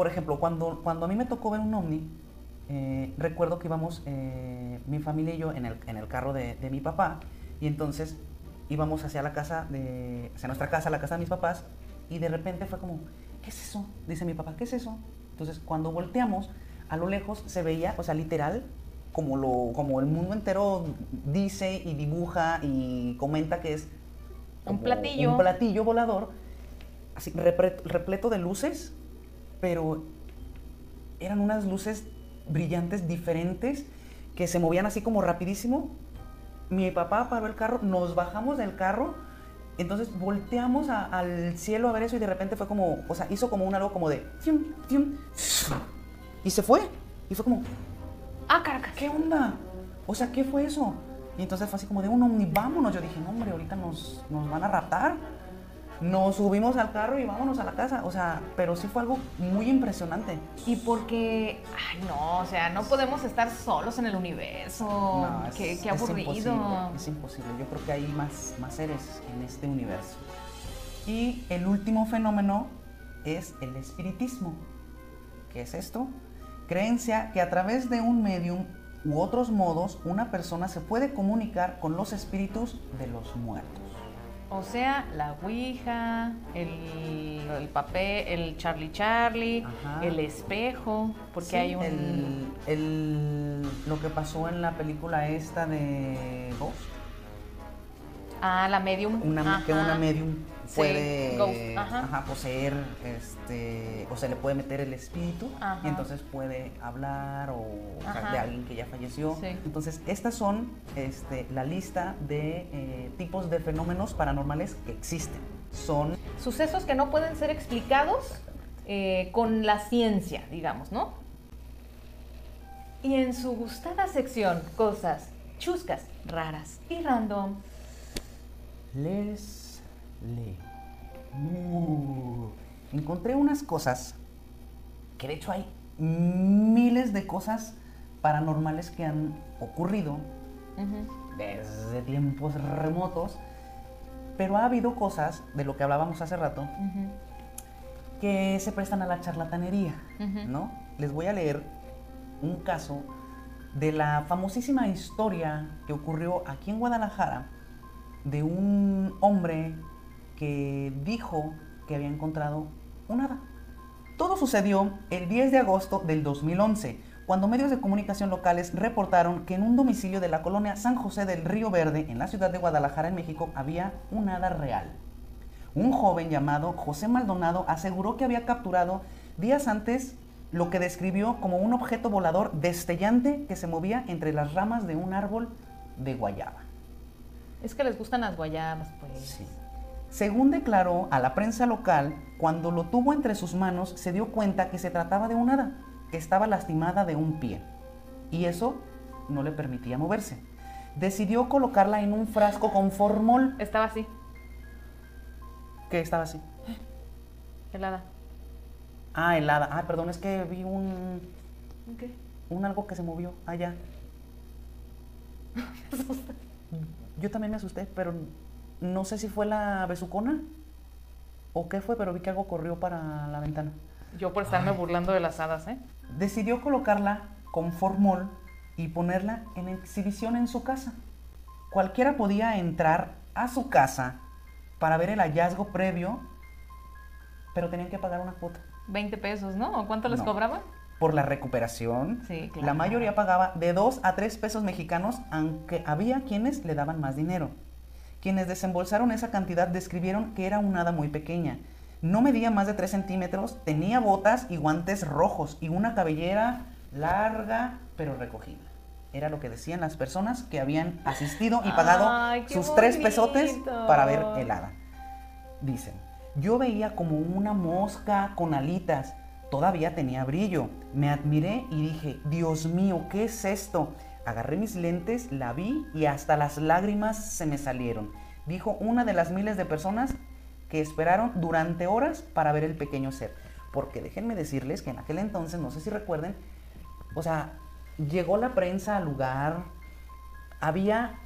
Por ejemplo, cuando, cuando a mí me tocó ver un ovni, eh, recuerdo que íbamos, eh, mi familia y yo, en el, en el carro de, de mi papá, y entonces íbamos hacia la casa, de, hacia nuestra casa, la casa de mis papás, y de repente fue como, ¿qué es eso? Dice mi papá, ¿qué es eso? Entonces, cuando volteamos, a lo lejos se veía, o sea, literal, como, lo, como el mundo entero dice y dibuja y comenta que es Un platillo. Un platillo volador, así repleto de luces, pero eran unas luces brillantes diferentes que se movían así como rapidísimo. Mi papá paró el carro, nos bajamos del carro, entonces volteamos a- al cielo a ver eso y de repente fue como, o sea, hizo como un algo como de... y se fue. Y fue como, Ah, caracas. ¿qué onda? O sea, ¿qué fue eso? Y entonces fue así como de un ovni, vámonos. Yo dije, no, hombre, ahorita nos, nos van a raptar. Nos subimos al carro y vámonos a la casa. O sea, pero sí fue algo muy impresionante. Y porque, ay, no, o sea, no podemos estar solos en el universo. No, es- qué, qué es aburrido. imposible, Es imposible. Yo creo que hay más, más seres en este universo. Y el último fenómeno es el espiritismo. ¿Qué es esto? Creencia que a través de un medium u otros modos una persona se puede comunicar con los espíritus de los muertos. O sea, la Ouija, el, el papel, el Charlie Charlie, Ajá. el espejo, porque Sí, hay un... el, el- lo que pasó en la película esta de Ghost, Ah, la medium. una, que una medium puede ajá. ajá, poseer, este, o se le puede meter el espíritu Ajá. y entonces puede hablar o, o sea, de alguien que ya falleció. Sí. Entonces, estas son este, la lista de eh, tipos de fenómenos paranormales que existen. Son Sucesos que no pueden ser explicados eh, con la ciencia, digamos, ¿no? Y en su gustada sección, cosas chuscas, raras y random. Les leo. Uh, encontré unas cosas que de hecho hay miles de cosas paranormales que han ocurrido desde tiempos remotos, pero ha habido cosas de lo que hablábamos hace rato que se prestan a la charlatanería. ¿no? Les voy a leer un caso de la famosísima historia que ocurrió aquí en Guadalajara de un hombre que dijo que había encontrado un hada. Todo sucedió el 10 de agosto del 2011, cuando medios de comunicación locales reportaron que en un domicilio de la colonia San José del Río Verde, en la ciudad de Guadalajara, en México, había un hada real. Un joven llamado José Maldonado aseguró que había capturado días antes lo que describió como un objeto volador destellante que se movía entre las ramas de un árbol de guayaba. Es que les gustan las guayabas, pues. Sí. Según declaró a la prensa local, cuando lo tuvo entre sus manos se dio cuenta que se trataba de un hada, que estaba lastimada de un pie. Y eso no le permitía moverse. Decidió colocarla en un frasco con formol Estaba así, que estaba así. helada. Ah, helada. Ah, perdón, es que vi un, Ok. un algo que se movió allá. Yo también me asusté, pero no sé si fue la besucona o qué fue, pero vi que algo corrió para la ventana. Yo por estarme burlando de las hadas, ¿eh? Decidió colocarla con formol y ponerla en exhibición en su casa. Cualquiera podía entrar a su casa para ver el hallazgo previo, pero tenían que pagar una cuota. 20 pesos, ¿no? ¿O cuánto les No. cobraban? Por la recuperación, Sí, claro. la mayoría pagaba de 2 a 3 pesos mexicanos, aunque había quienes le daban más dinero. Quienes desembolsaron esa cantidad describieron que era un hada muy pequeña. No medía más de 3 centímetros, tenía botas y guantes rojos y una cabellera larga pero recogida. Era lo que decían las personas que habían asistido y pagado Ay, sus tres pesotes para ver el hada. Dicen, yo veía como una mosca con alitas, todavía tenía brillo. Me admiré y dije, Dios mío, ¿qué es esto? Agarré mis lentes, la vi y hasta las lágrimas se me salieron. Dijo una de las miles de personas que esperaron durante horas para ver el pequeño ser. Porque déjenme decirles que en aquel entonces, no sé si recuerden, o sea, llegó la prensa al lugar, había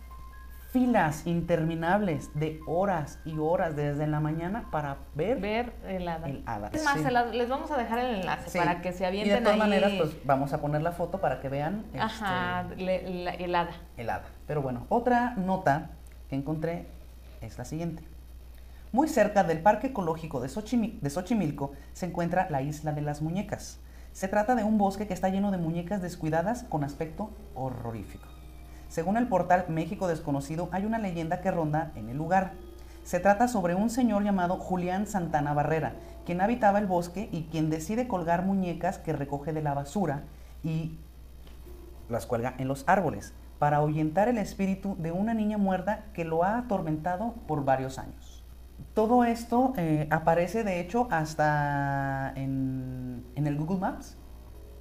filas interminables de horas y horas desde la mañana para ver, Ver el hada. el hada. Es más, sí. les vamos a dejar el enlace Sí. para que se Y avienten de todas ahí. maneras, pues vamos a poner la foto para que vean este, Ajá, le- la- el hada. el hada. Pero bueno, otra nota que encontré es la siguiente. Muy cerca del Parque Ecológico de, de Xochimilco se encuentra la Isla de las Muñecas. Se trata de un bosque que está lleno de muñecas descuidadas con aspecto horrorífico. Según el portal México Desconocido, hay una leyenda que ronda en el lugar. Se trata sobre un señor llamado Julián Santana Barrera, quien habitaba el bosque y quien decide colgar muñecas que recoge de la basura y las cuelga en los árboles para ahuyentar el espíritu de una niña muerta que lo ha atormentado por varios años. Todo esto eh, aparece de hecho hasta en, en el Google Maps.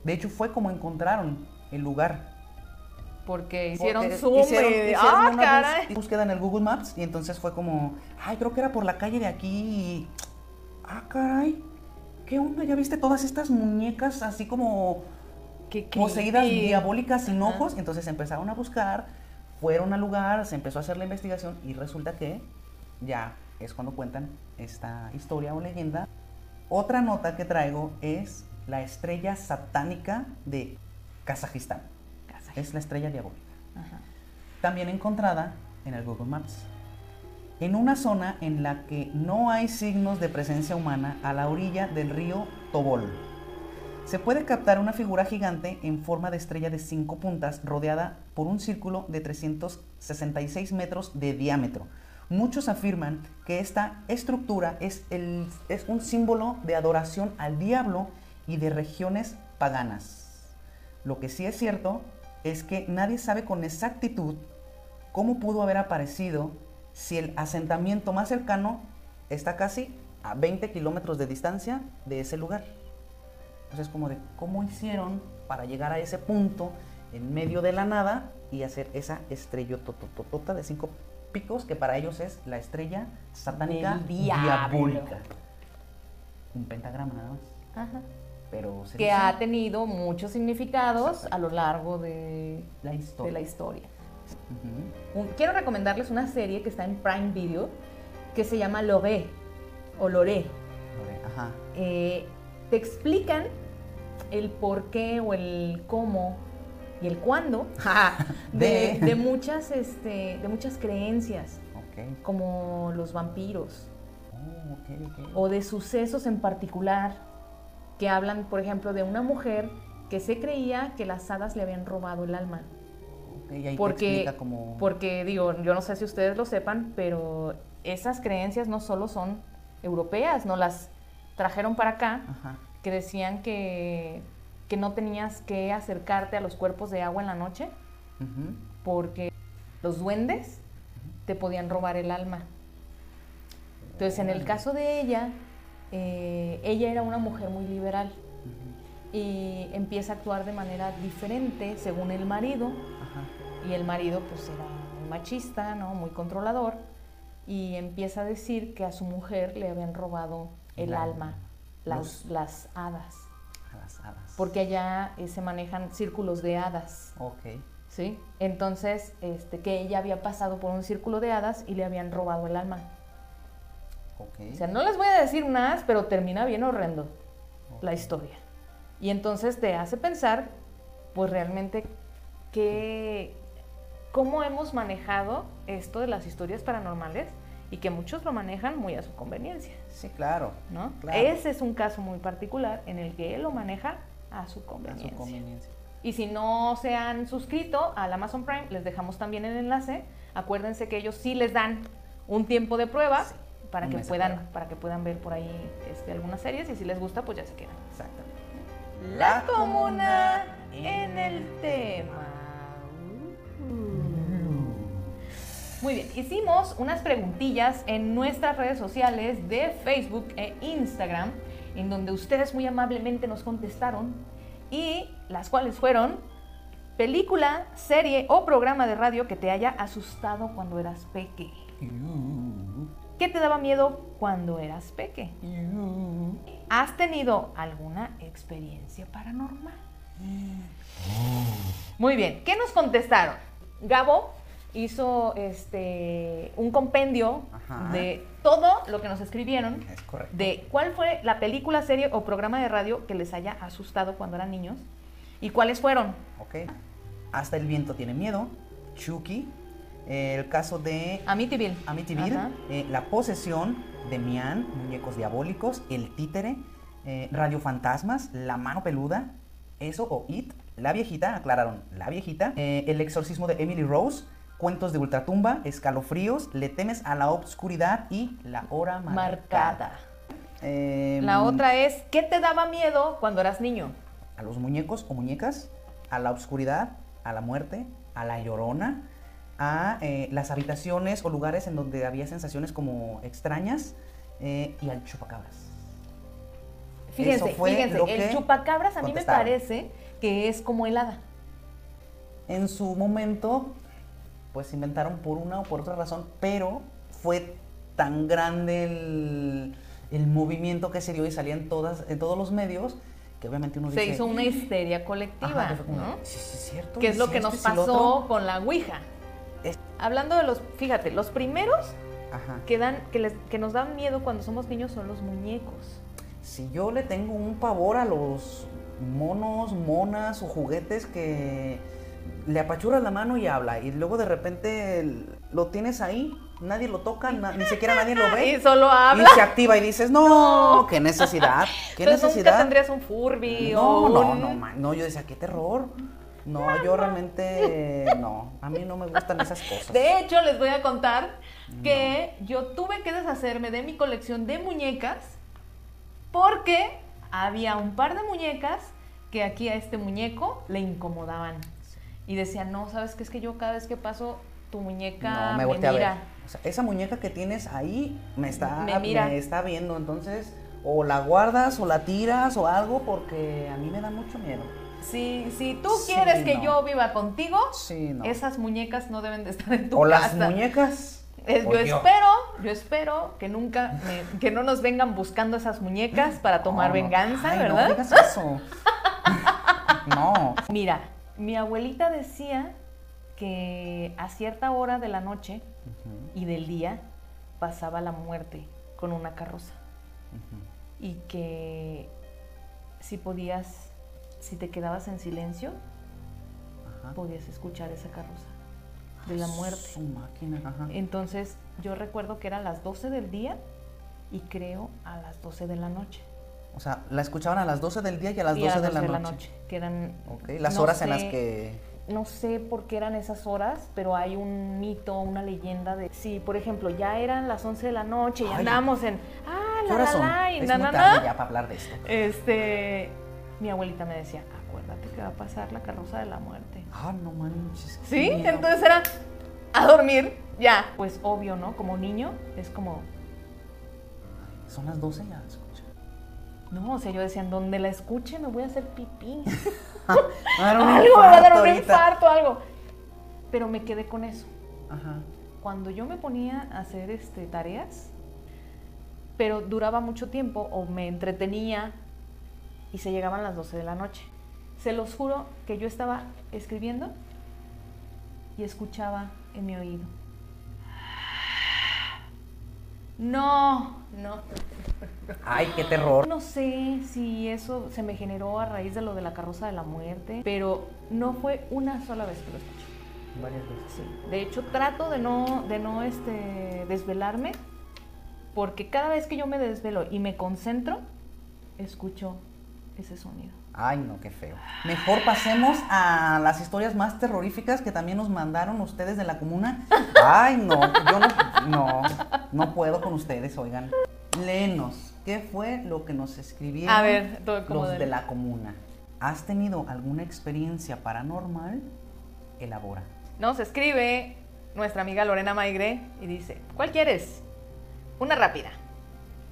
De hecho fue como encontraron el lugar. Porque hicieron Porque zoom hicieron- y- hicieron ¡Ah, una bus- caray! búsqueda en el Google Maps y entonces fue como, ay, creo que era por la calle de aquí. y, ah, caray, ¿qué onda? ¿Ya viste todas estas muñecas así como Qué poseídas creepy. diabólicas sin Ajá. ojos? Entonces empezaron a buscar, fueron al lugar, se empezó a hacer la investigación y resulta que ya es cuando cuentan esta historia o leyenda. Otra nota que traigo es la estrella satánica de Kazajistán. Es la estrella diabólica. También encontrada en el Google Maps. En una zona en la que no hay signos de presencia humana a la orilla del río Tobol. Se puede captar una figura gigante en forma de estrella de cinco puntas rodeada por un círculo de 366 metros de diámetro. Muchos afirman que esta estructura es, el, es un símbolo de adoración al diablo y de regiones paganas. Lo que sí es cierto es que nadie sabe con exactitud cómo pudo haber aparecido si el asentamiento más cercano está casi a 20 kilómetros de distancia de ese lugar. Entonces, como de cómo hicieron para llegar a ese punto en medio de la nada y hacer esa estrella totototota de cinco picos que para ellos es la estrella satánica diabólica. Un pentagrama nada más. Ajá que ha tenido muchos significados a lo largo de la historia. quiero recomendarles una serie que está en Prime Video que se llama Loré o Loré. Eh, te explican el por qué o el cómo y el cuándo de, muchas, este, de muchas creencias, como los vampiros, oh, o de sucesos en particular que hablan, por ejemplo, de una mujer que se creía que las hadas le habían robado el alma. porque, porque, digo, yo no sé si ustedes lo sepan, pero esas creencias no solo son europeas, no las trajeron para acá, que decían que, que, no tenías que acercarte a los cuerpos de agua en la noche, porque los duendes te podían robar el alma. Entonces, en el caso de ella, eh, ella era una mujer muy liberal y empieza a actuar de manera diferente según el marido. Y el marido pues era muy machista, ¿no? Muy controlador. Y empieza a decir que a su mujer le habían robado el alma, las, las hadas. Las hadas. Porque allá eh, se manejan círculos de hadas. Ok. ¿Sí? Entonces, este, que ella había pasado por un círculo de hadas y le habían robado el alma. O sea, no les voy a decir más, pero termina bien horrendo la historia. Y entonces te hace pensar, pues realmente, que, cómo hemos manejado esto de las historias paranormales y que muchos lo manejan muy a su conveniencia. Sí, claro. ¿no? Ese es un caso muy particular en el que él lo maneja a su conveniencia. A su conveniencia. Y si no se han suscrito al Amazon Prime, les dejamos también el enlace. Acuérdense que ellos sí les dan un tiempo de prueba para que puedan para que puedan ver por ahí este, algunas series y si les gusta pues ya se quedan. Exactamente. La comuna en el tema. Muy bien, hicimos unas preguntillas en nuestras redes sociales de Facebook e Instagram, en donde ustedes muy amablemente nos contestaron y las cuales fueron película, serie o programa de radio que te haya asustado cuando eras pequeño. ¿Qué te daba miedo cuando eras peque? ¿Has tenido alguna experiencia paranormal? Muy bien, ¿qué nos contestaron? Gabo hizo este un compendio de todo lo que nos escribieron, de cuál fue la película, serie o programa de radio que les haya asustado cuando eran niños y cuáles fueron. Ok. Hasta el viento tiene miedo, Chucky, el caso de Amityville, Amityville eh, La posesión de Mian, Muñecos Diabólicos, El Títere, eh, Radio Fantasmas, La Mano Peluda, eso o It, La Viejita, aclararon, La Viejita, eh, El Exorcismo de Emily Rose, Cuentos de Ultratumba, Escalofríos, Le temes a la obscuridad y La Hora Marcada. Em, la otra es, ¿qué te daba miedo cuando eras niño? A los muñecos o muñecas, a la oscuridad, a la muerte, a la llorona, a eh, las habitaciones o lugares en donde había sensaciones como extrañas eh, y al chupacabras. Fíjense, fíjense, el chupacabras a mí me parece que es como helada. En su momento, pues inventaron por una o por otra razón, pero fue tan grande el, movimiento que se dio y salía en, todas, en todos los medios que obviamente uno se hizo una histeria colectiva, ¿no? Sí, sí, es cierto. Que es lo que nos pasó con la Ouija. Hablando de los, fíjate, los primeros Ajá. que, dan, que, les- que nos dan miedo cuando somos niños son los muñecos. Si yo le tengo un pavor a los monos, monas o juguetes que le apachuras la mano y habla y luego de repente lo tienes ahí, nadie lo toca, na- ni siquiera nadie lo ve. Y solo habla. Y se activa y dices, no, qué necesidad, qué Entonces necesidad. nunca tendrías un Furby No, o no, un- no, ma- no, yo decía, qué terror. No, yo realmente no, a mí no me gustan esas cosas. De hecho, les voy a contar que yo tuve que deshacerme de mi colección de muñecas porque había un par de muñecas que aquí a este muñeco le incomodaban. Y decían, no, ¿sabes qué? Es que yo cada vez que paso tu muñeca No, me volteé a ver. mira. O sea, esa muñeca que tienes ahí me está, Me mira. me está viendo, entonces o la guardas o la tiras o algo porque a mí me da mucho miedo. Si, si tú Sí, quieres que no. yo viva contigo, Sí, no. esas muñecas no deben de estar en tu o casa. las muñecas. Es- o yo espero, yo espero que nunca, me- que no nos vengan buscando esas muñecas para tomar no. venganza, Ay, No ¿verdad? digas eso. no. Mira, mi abuelita decía que a cierta hora de la noche y del día pasaba la muerte con una carroza y que si podías, si te quedabas en silencio, Ajá. podías escuchar esa carroza de la muerte. Su máquina, ajá. Entonces yo recuerdo que eran las 12 del día y creo a las 12 de la noche. O sea, la escuchaban a las 12 del día y a las Y 12 a de, la noche. que eran... Ok, las no horas en las sé- que... No sé por qué eran esas horas, pero hay un mito, una leyenda de... Si, por ejemplo, ya eran las 11 de la noche y Ay. andamos en... Ah, ¿Qué la, la, la, y Es na, muy na, tarde na. ya para hablar de esto. Este... Mi abuelita me decía, acuérdate que va a pasar la carroza de la muerte. Ah, no manches. ¿Sí? Entonces era a dormir, ya. Pues obvio, ¿no? Como niño, es como... Son las 12 ya, escucha. No, o sea, yo decía, donde la escuche me voy a hacer pipí. Algo, me va a dar un infarto, algo. Pero me quedé con eso. Ajá. Cuando yo me ponía a hacer este, tareas, pero duraba mucho tiempo o me entretenía y se llegaban las 12 de la noche. Se los juro que yo estaba escribiendo y escuchaba en mi oído. No, no. Ay, qué terror. No sé si eso se me generó a raíz de lo de la carroza de la muerte, pero no fue una sola vez que lo escuché. Varias veces. Sí. De hecho, trato de no, de no este, desvelarme, porque cada vez que yo me desvelo y me concentro, escucho ese sonido. Ay, no, qué feo. Mejor pasemos a las historias más terroríficas que también nos mandaron ustedes de la comuna. Ay, no, yo no, no, no puedo con ustedes, oigan. Léenos, ¿qué fue lo que nos escribieron A ver, todo como los de la comuna? ¿Has tenido alguna experiencia paranormal? Elabora. Nos escribe nuestra amiga Lorena Maigre y dice, ¿cuál quieres? Una rápida.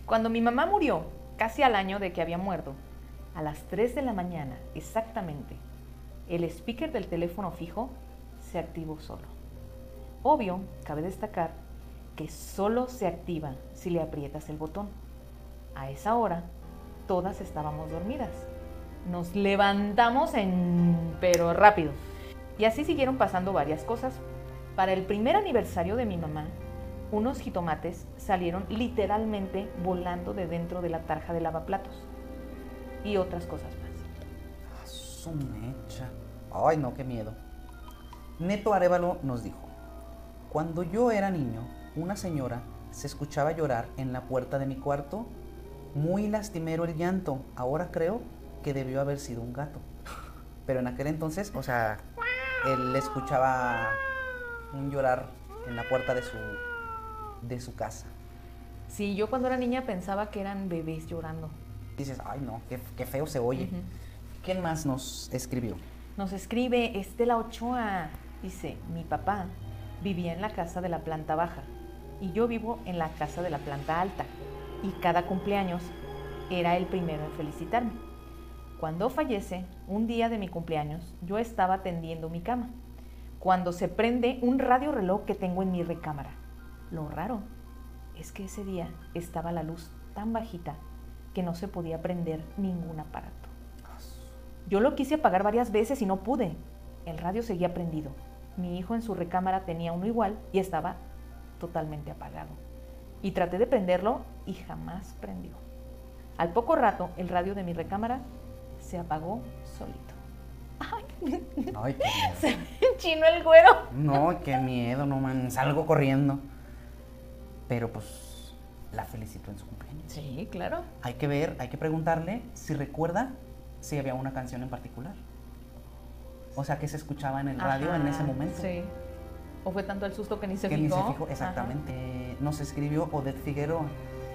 Cuando mi mamá murió, casi al año de que había muerto, a las 3 de la mañana exactamente, el speaker del teléfono fijo se activó solo. Obvio, cabe destacar que solo se activa si le aprietas el botón. A esa hora, todas estábamos dormidas. Nos levantamos en... pero rápido. Y así siguieron pasando varias cosas. Para el primer aniversario de mi mamá, unos jitomates salieron literalmente volando de dentro de la tarja de lavaplatos. Y otras cosas más. A su mecha. Ay, no, qué miedo. Neto Arevalo nos dijo, cuando yo era niño, una señora se escuchaba llorar en la puerta de mi cuarto. Muy lastimero el llanto. Ahora creo que debió haber sido un gato. Pero en aquel entonces, o sea, él escuchaba un llorar en la puerta de su, de su casa. Sí, yo cuando era niña pensaba que eran bebés llorando. Dices, ay no, qué, qué feo se oye. ¿Quién más nos escribió? Nos escribe Estela Ochoa. Dice, mi papá vivía en la casa de la planta baja y yo vivo en la casa de la planta alta. Y cada cumpleaños era el primero en felicitarme. Cuando fallece, un día de mi cumpleaños, yo estaba tendiendo mi cama. Cuando se prende un radio reloj que tengo en mi recámara. Lo raro es que ese día estaba la luz tan bajita que no se podía prender ningún aparato. Yo lo quise apagar varias veces y no pude. El radio seguía prendido. Mi hijo en su recámara tenía uno igual y estaba totalmente apagado. y traté de prenderlo y jamás prendió. Al poco rato, el radio de mi recámara se apagó solito. Ay, Ay, qué miedo. se me enchinó el güero. No, qué miedo, no man. Salgo corriendo. Pero pues la felicito en su cumpleaños. Sí, claro. Hay que ver, hay que preguntarle si recuerda si había una canción en particular. O sea, que se escuchaba en el radio en ese momento. Sí. O fue tanto el susto que ni se que fijó. ni se fijó, exactamente. Eh, Nos escribió Odette Figueroa,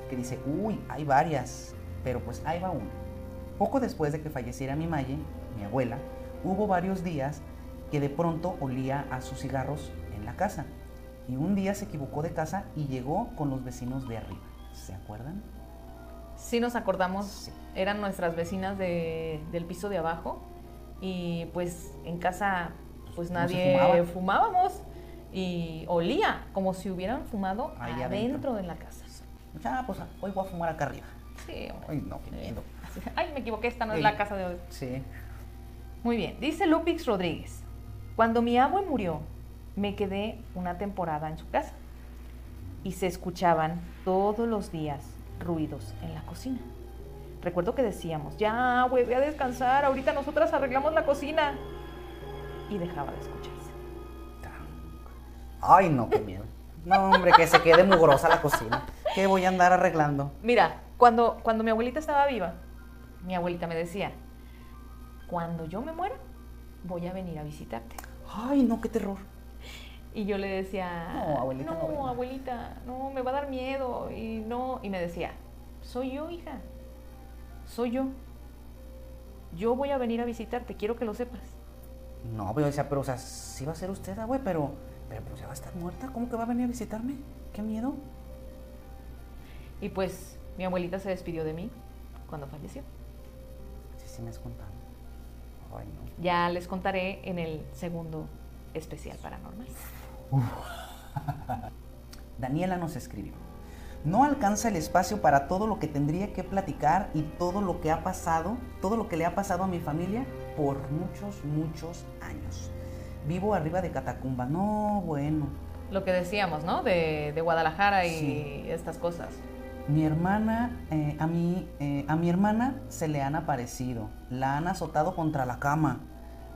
que dice, uy, hay varias, pero pues ahí va una. Poco después de que falleciera mi Maye, mi abuela, hubo varios días que de pronto olía a sus cigarros en la casa. Y un día se equivocó de casa y llegó con los vecinos de arriba. ¿Se acuerdan? Sí nos acordamos, Sí. eran nuestras vecinas de- del piso de abajo y pues en casa pues No nadie fumaba. fumábamos y olía como si hubieran fumado Ahí adentro. de la casa. Ya, pues hoy voy a fumar acá arriba. Sí, hombre. Ay, no, qué miedo. Ay, me equivoqué, esta no es Ey. la casa de hoy. Sí. Muy bien, dice Lupix Rodríguez. Cuando mi abue murió, me quedé una temporada en su casa y se escuchaban todos los días ruidos en la cocina. Recuerdo que decíamos, ya, abue, ve a descansar, ahorita nosotras arreglamos la cocina. Y dejaba de escucharse. Ay, no, qué miedo. No, hombre, que se quede mugrosa la cocina. ¿Qué voy a andar arreglando? Mira, cuando, cuando mi abuelita estaba viva, mi abuelita me decía, cuando yo me muera, voy a venir a visitarte. Ay, no, qué terror. Y yo le decía, No, abuelita, no no, venga". abuelita, no, me va a dar miedo. Y no, y me decía, soy yo, hija, soy yo. Yo voy a venir a visitarte, quiero que lo sepas. No, pero, o sea, pero, o sea, sí va a ser usted, güey, pero, pero, pues ya va a estar muerta. ¿Cómo que va a venir a visitarme? Qué miedo. Y pues mi abuelita se despidió de mí cuando falleció. Sí, sí me has contado. Ay, no. Ya les contaré en el segundo especial paranormal. Daniela nos escribió. No alcanza el espacio para todo lo que tendría que platicar y todo lo que ha pasado, todo lo que le ha pasado a mi familia por muchos, muchos años. Vivo arriba de Catacumba. No, bueno. Lo que decíamos, ¿no? De, de Guadalajara y Sí. estas cosas. Mi hermana, eh, a, mí, eh, a mi hermana se le han aparecido, la han azotado contra la cama,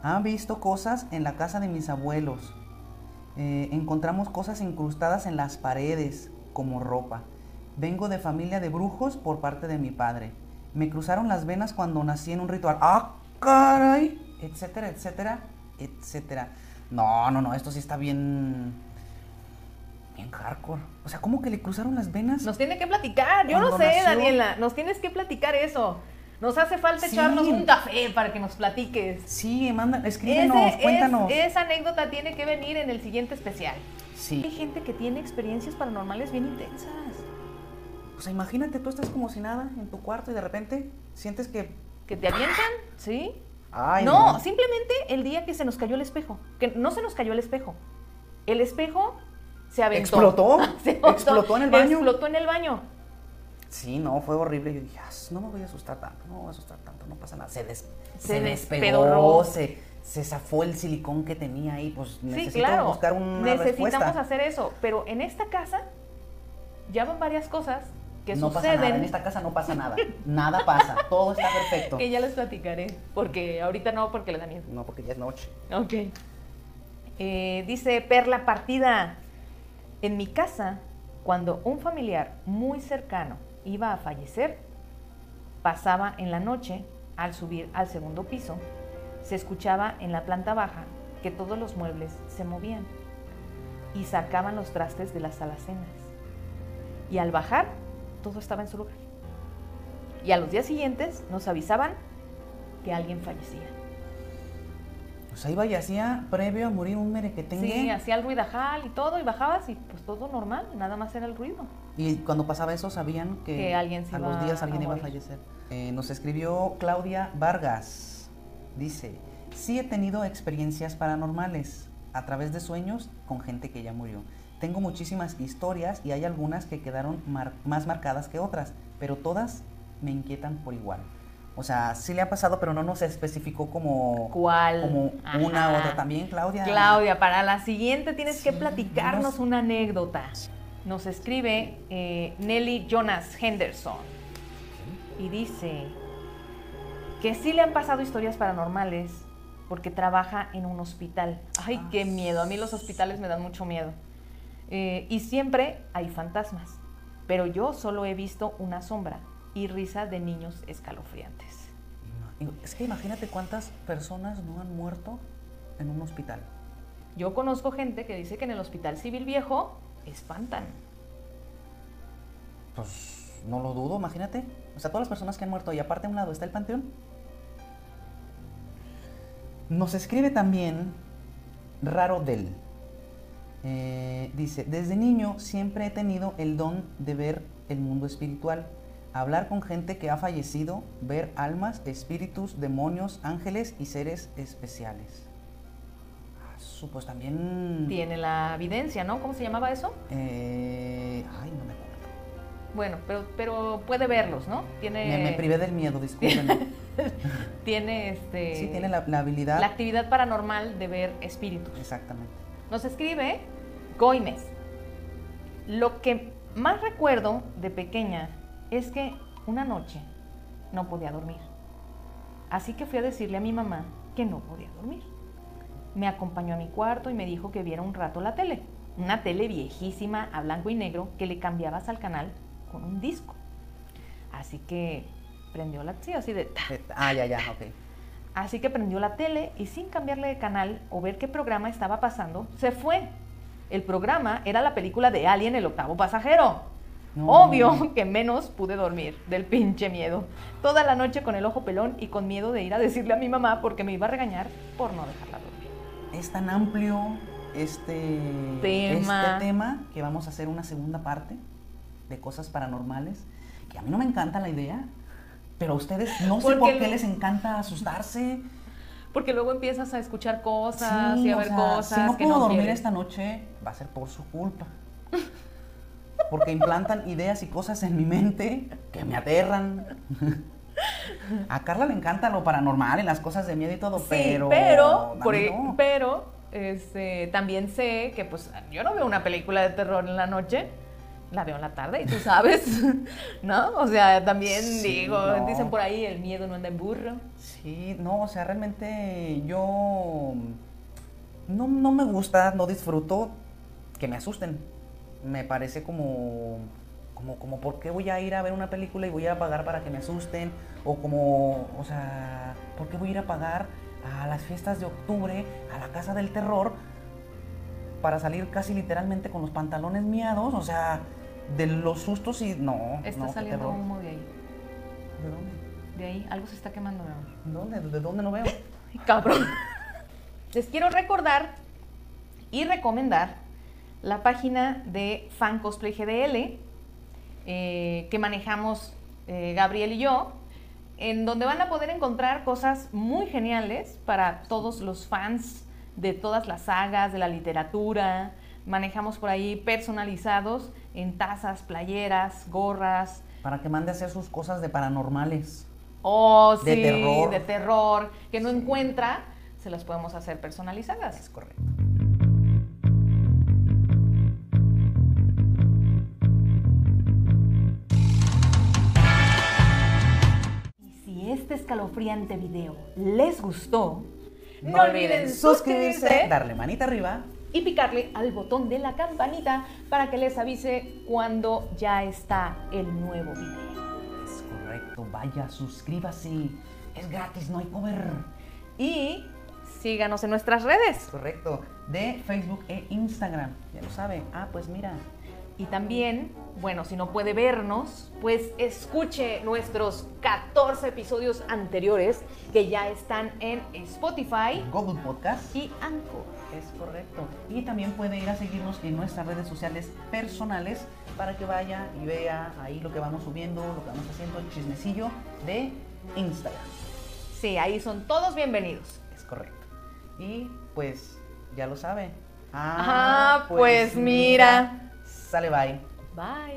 han visto cosas en la casa de mis abuelos, Eh, encontramos cosas incrustadas en las paredes como ropa. Vengo de familia de brujos por parte de mi padre. Me cruzaron las venas cuando nací en un ritual. ¡Ah, caray! Etcétera, etcétera, etcétera. No, no, no, esto sí está bien... Bien hardcore. O sea, ¿cómo que le cruzaron las venas? Nos tiene que platicar, yo no sé, nació- Daniela, nos tienes que platicar eso. Nos hace falta Sí. echarnos un café para que nos platiques. Sí, manda, escríbenos, Ese es- cuéntanos. esa anécdota tiene que venir en el siguiente especial. Hay Sí. gente que tiene experiencias paranormales bien intensas. O sea, imagínate, tú estás como si nada en tu cuarto y de repente sientes que. ¿Que te avientan? ¿Sí? Ay, no, simplemente el día que se nos cayó el espejo. Que no se nos cayó el espejo. El espejo se aventó. ¿Explotó? Se. ¿Explotó en el baño? Explotó en el baño. Sí, no, fue horrible. Yo dije, "Ah, no me voy a asustar tanto, no me voy a asustar tanto, no pasa nada. Se, des- Se despegó, se, se zafó el silicón que tenía ahí. Pues Sí, necesito claro. buscar una Necesitamos respuesta. hacer eso. Pero en esta casa ya van varias cosas que no pasa suceden. nada, en esta casa no pasa nada. Nada pasa, todo está perfecto. Que ya les platicaré. Porque ahorita no, porque le da miedo. No, porque ya es noche. Ok. Eh, dice Perla Partida. En mi casa, cuando un familiar muy cercano iba a fallecer, pasaba en la noche, al subir al segundo piso, se escuchaba en la planta baja que todos los muebles se movían y sacaban los trastes de las alacenas. Y al bajar, todo estaba en su lugar. Y a los días siguientes nos avisaban que alguien fallecía. O sea, iba y hacía previo a morir un merequetengue. Sí, hacía el ruidajal y todo, y bajabas y pues todo normal, nada más era el ruido. Y cuando pasaba eso sabían que, Que alguien a los días alguien a iba a fallecer. Eh, nos escribió Claudia Vargas. Dice, sí he tenido experiencias paranormales a través de sueños con gente que ya murió. Tengo muchísimas historias y hay algunas que quedaron mar- más marcadas que otras, pero todas me inquietan por igual. O sea, sí le ha pasado, pero no nos especificó como, ¿Cuál? como una Ajá. u otra también, Claudia. Claudia, para la siguiente tienes que Sí, platicarnos dinos. una anécdota. Nos escribe eh, Nelly Jonas Henderson y dice que sí le han pasado historias paranormales porque trabaja en un hospital. Ay, qué miedo. A mí los hospitales me dan mucho miedo. Eh, y siempre hay fantasmas. Pero yo solo he visto una sombra y risa de niños escalofriantes. Es que imagínate cuántas personas no han muerto en un hospital. Yo conozco gente que dice que en el Hospital Civil Viejo espantan. Pues no lo dudo, imagínate. O sea, todas las personas que han muerto y aparte a un lado está el panteón. Nos escribe también Raro Del. Eh, dice, desde niño siempre he tenido el don de ver el mundo espiritual, hablar con gente que ha fallecido, ver almas, espíritus, demonios, ángeles y seres especiales. Pues también... Tiene la evidencia, ¿no? ¿Cómo se llamaba eso? Eh, ay, no me acuerdo. Bueno, pero, pero puede verlos, ¿no? Tiene... Me, privé del miedo, discúlpenme. tiene este... Sí, tiene la, la habilidad... La actividad paranormal de ver espíritus. Exactamente. Nos escribe Goimes. Lo que más recuerdo de pequeña es que una noche no podía dormir. Así que fui a decirle a mi mamá que no podía dormir. Me acompañó a mi cuarto y me dijo que viera un rato la tele. Una tele viejísima a blanco y negro que le cambiabas al canal con un disco. Así que prendió la... Sí, así de... Eh, ah, ya, ya, ok. Así que prendió la tele y sin cambiarle de canal o ver qué programa estaba pasando, se fue. El programa era la película de Alien, el octavo pasajero. Obvio que menos pude dormir del pinche miedo. Toda la noche con el ojo pelón y con miedo de ir a decirle a mi mamá porque me iba a regañar por no dejarla dormir. Es tan amplio este tema. este tema que vamos a hacer una segunda parte de cosas paranormales. Que a mí no me encanta la idea, pero a ustedes no sé por qué les encanta asustarse. Porque luego empiezas a escuchar cosas y a ver cosas. Si no que puedo dormir esta noche, va a ser por su culpa. Porque implantan ideas y cosas en mi mente que me aterran. A Carla le encanta lo paranormal, en las cosas de miedo y todo, sí, pero. Pero, e- pero este, también sé que, pues, yo no veo una película de terror en la noche la veo en la tarde y tú sabes, ¿no? O sea, también digo, dicen por ahí, el miedo no anda en burro. Sí, no, o sea, realmente yo no, no me gusta, no disfruto que me asusten. Me parece como, como, como, ¿por qué voy a ir a ver una película y voy a pagar para que me asusten? O como, o sea, ¿por qué voy a ir a pagar a las fiestas de octubre, a la casa del terror, para salir casi literalmente con los pantalones miados? O sea, de los sustos y no. Está saliendo humo de ahí. ¿De dónde? De ahí, algo se está quemando. ¿Dónde? ¿De dónde no veo? Cabrón. Les quiero recordar y recomendar la página de Fan Cosplay GDL eh, que manejamos eh, Gabriel y yo, en donde van a poder encontrar cosas muy geniales para todos los fans de todas las sagas, de la literatura. Manejamos por ahí personalizados en tazas, playeras, gorras. Para que mande a hacer sus cosas de paranormales. Oh, sí, de terror. De terror, que no encuentra, se las podemos hacer personalizadas. Es correcto. Escalofriante video les gustó, no, olviden suscribirse, darle manita arriba y picarle al botón de la campanita para que les avise cuando ya está el nuevo video. Es correcto, vaya, suscríbase. Es gratis, no hay cover. Y síganos en nuestras redes. Correcto, de Facebook e Instagram. Ya lo sabe. Ah, pues mira, y también, bueno, si no puede vernos, pues escuche nuestros 14 episodios anteriores que ya están en Spotify, Google Podcast y Anchor. Es correcto. Y también puede ir a seguirnos en nuestras redes sociales personales para que vaya y vea ahí lo que vamos subiendo, lo que vamos haciendo, el chismecillo de Instagram. Sí, ahí son todos bienvenidos. Es correcto. Y pues ya lo sabe. Ah, pues, mira. Sale, bye. Bye.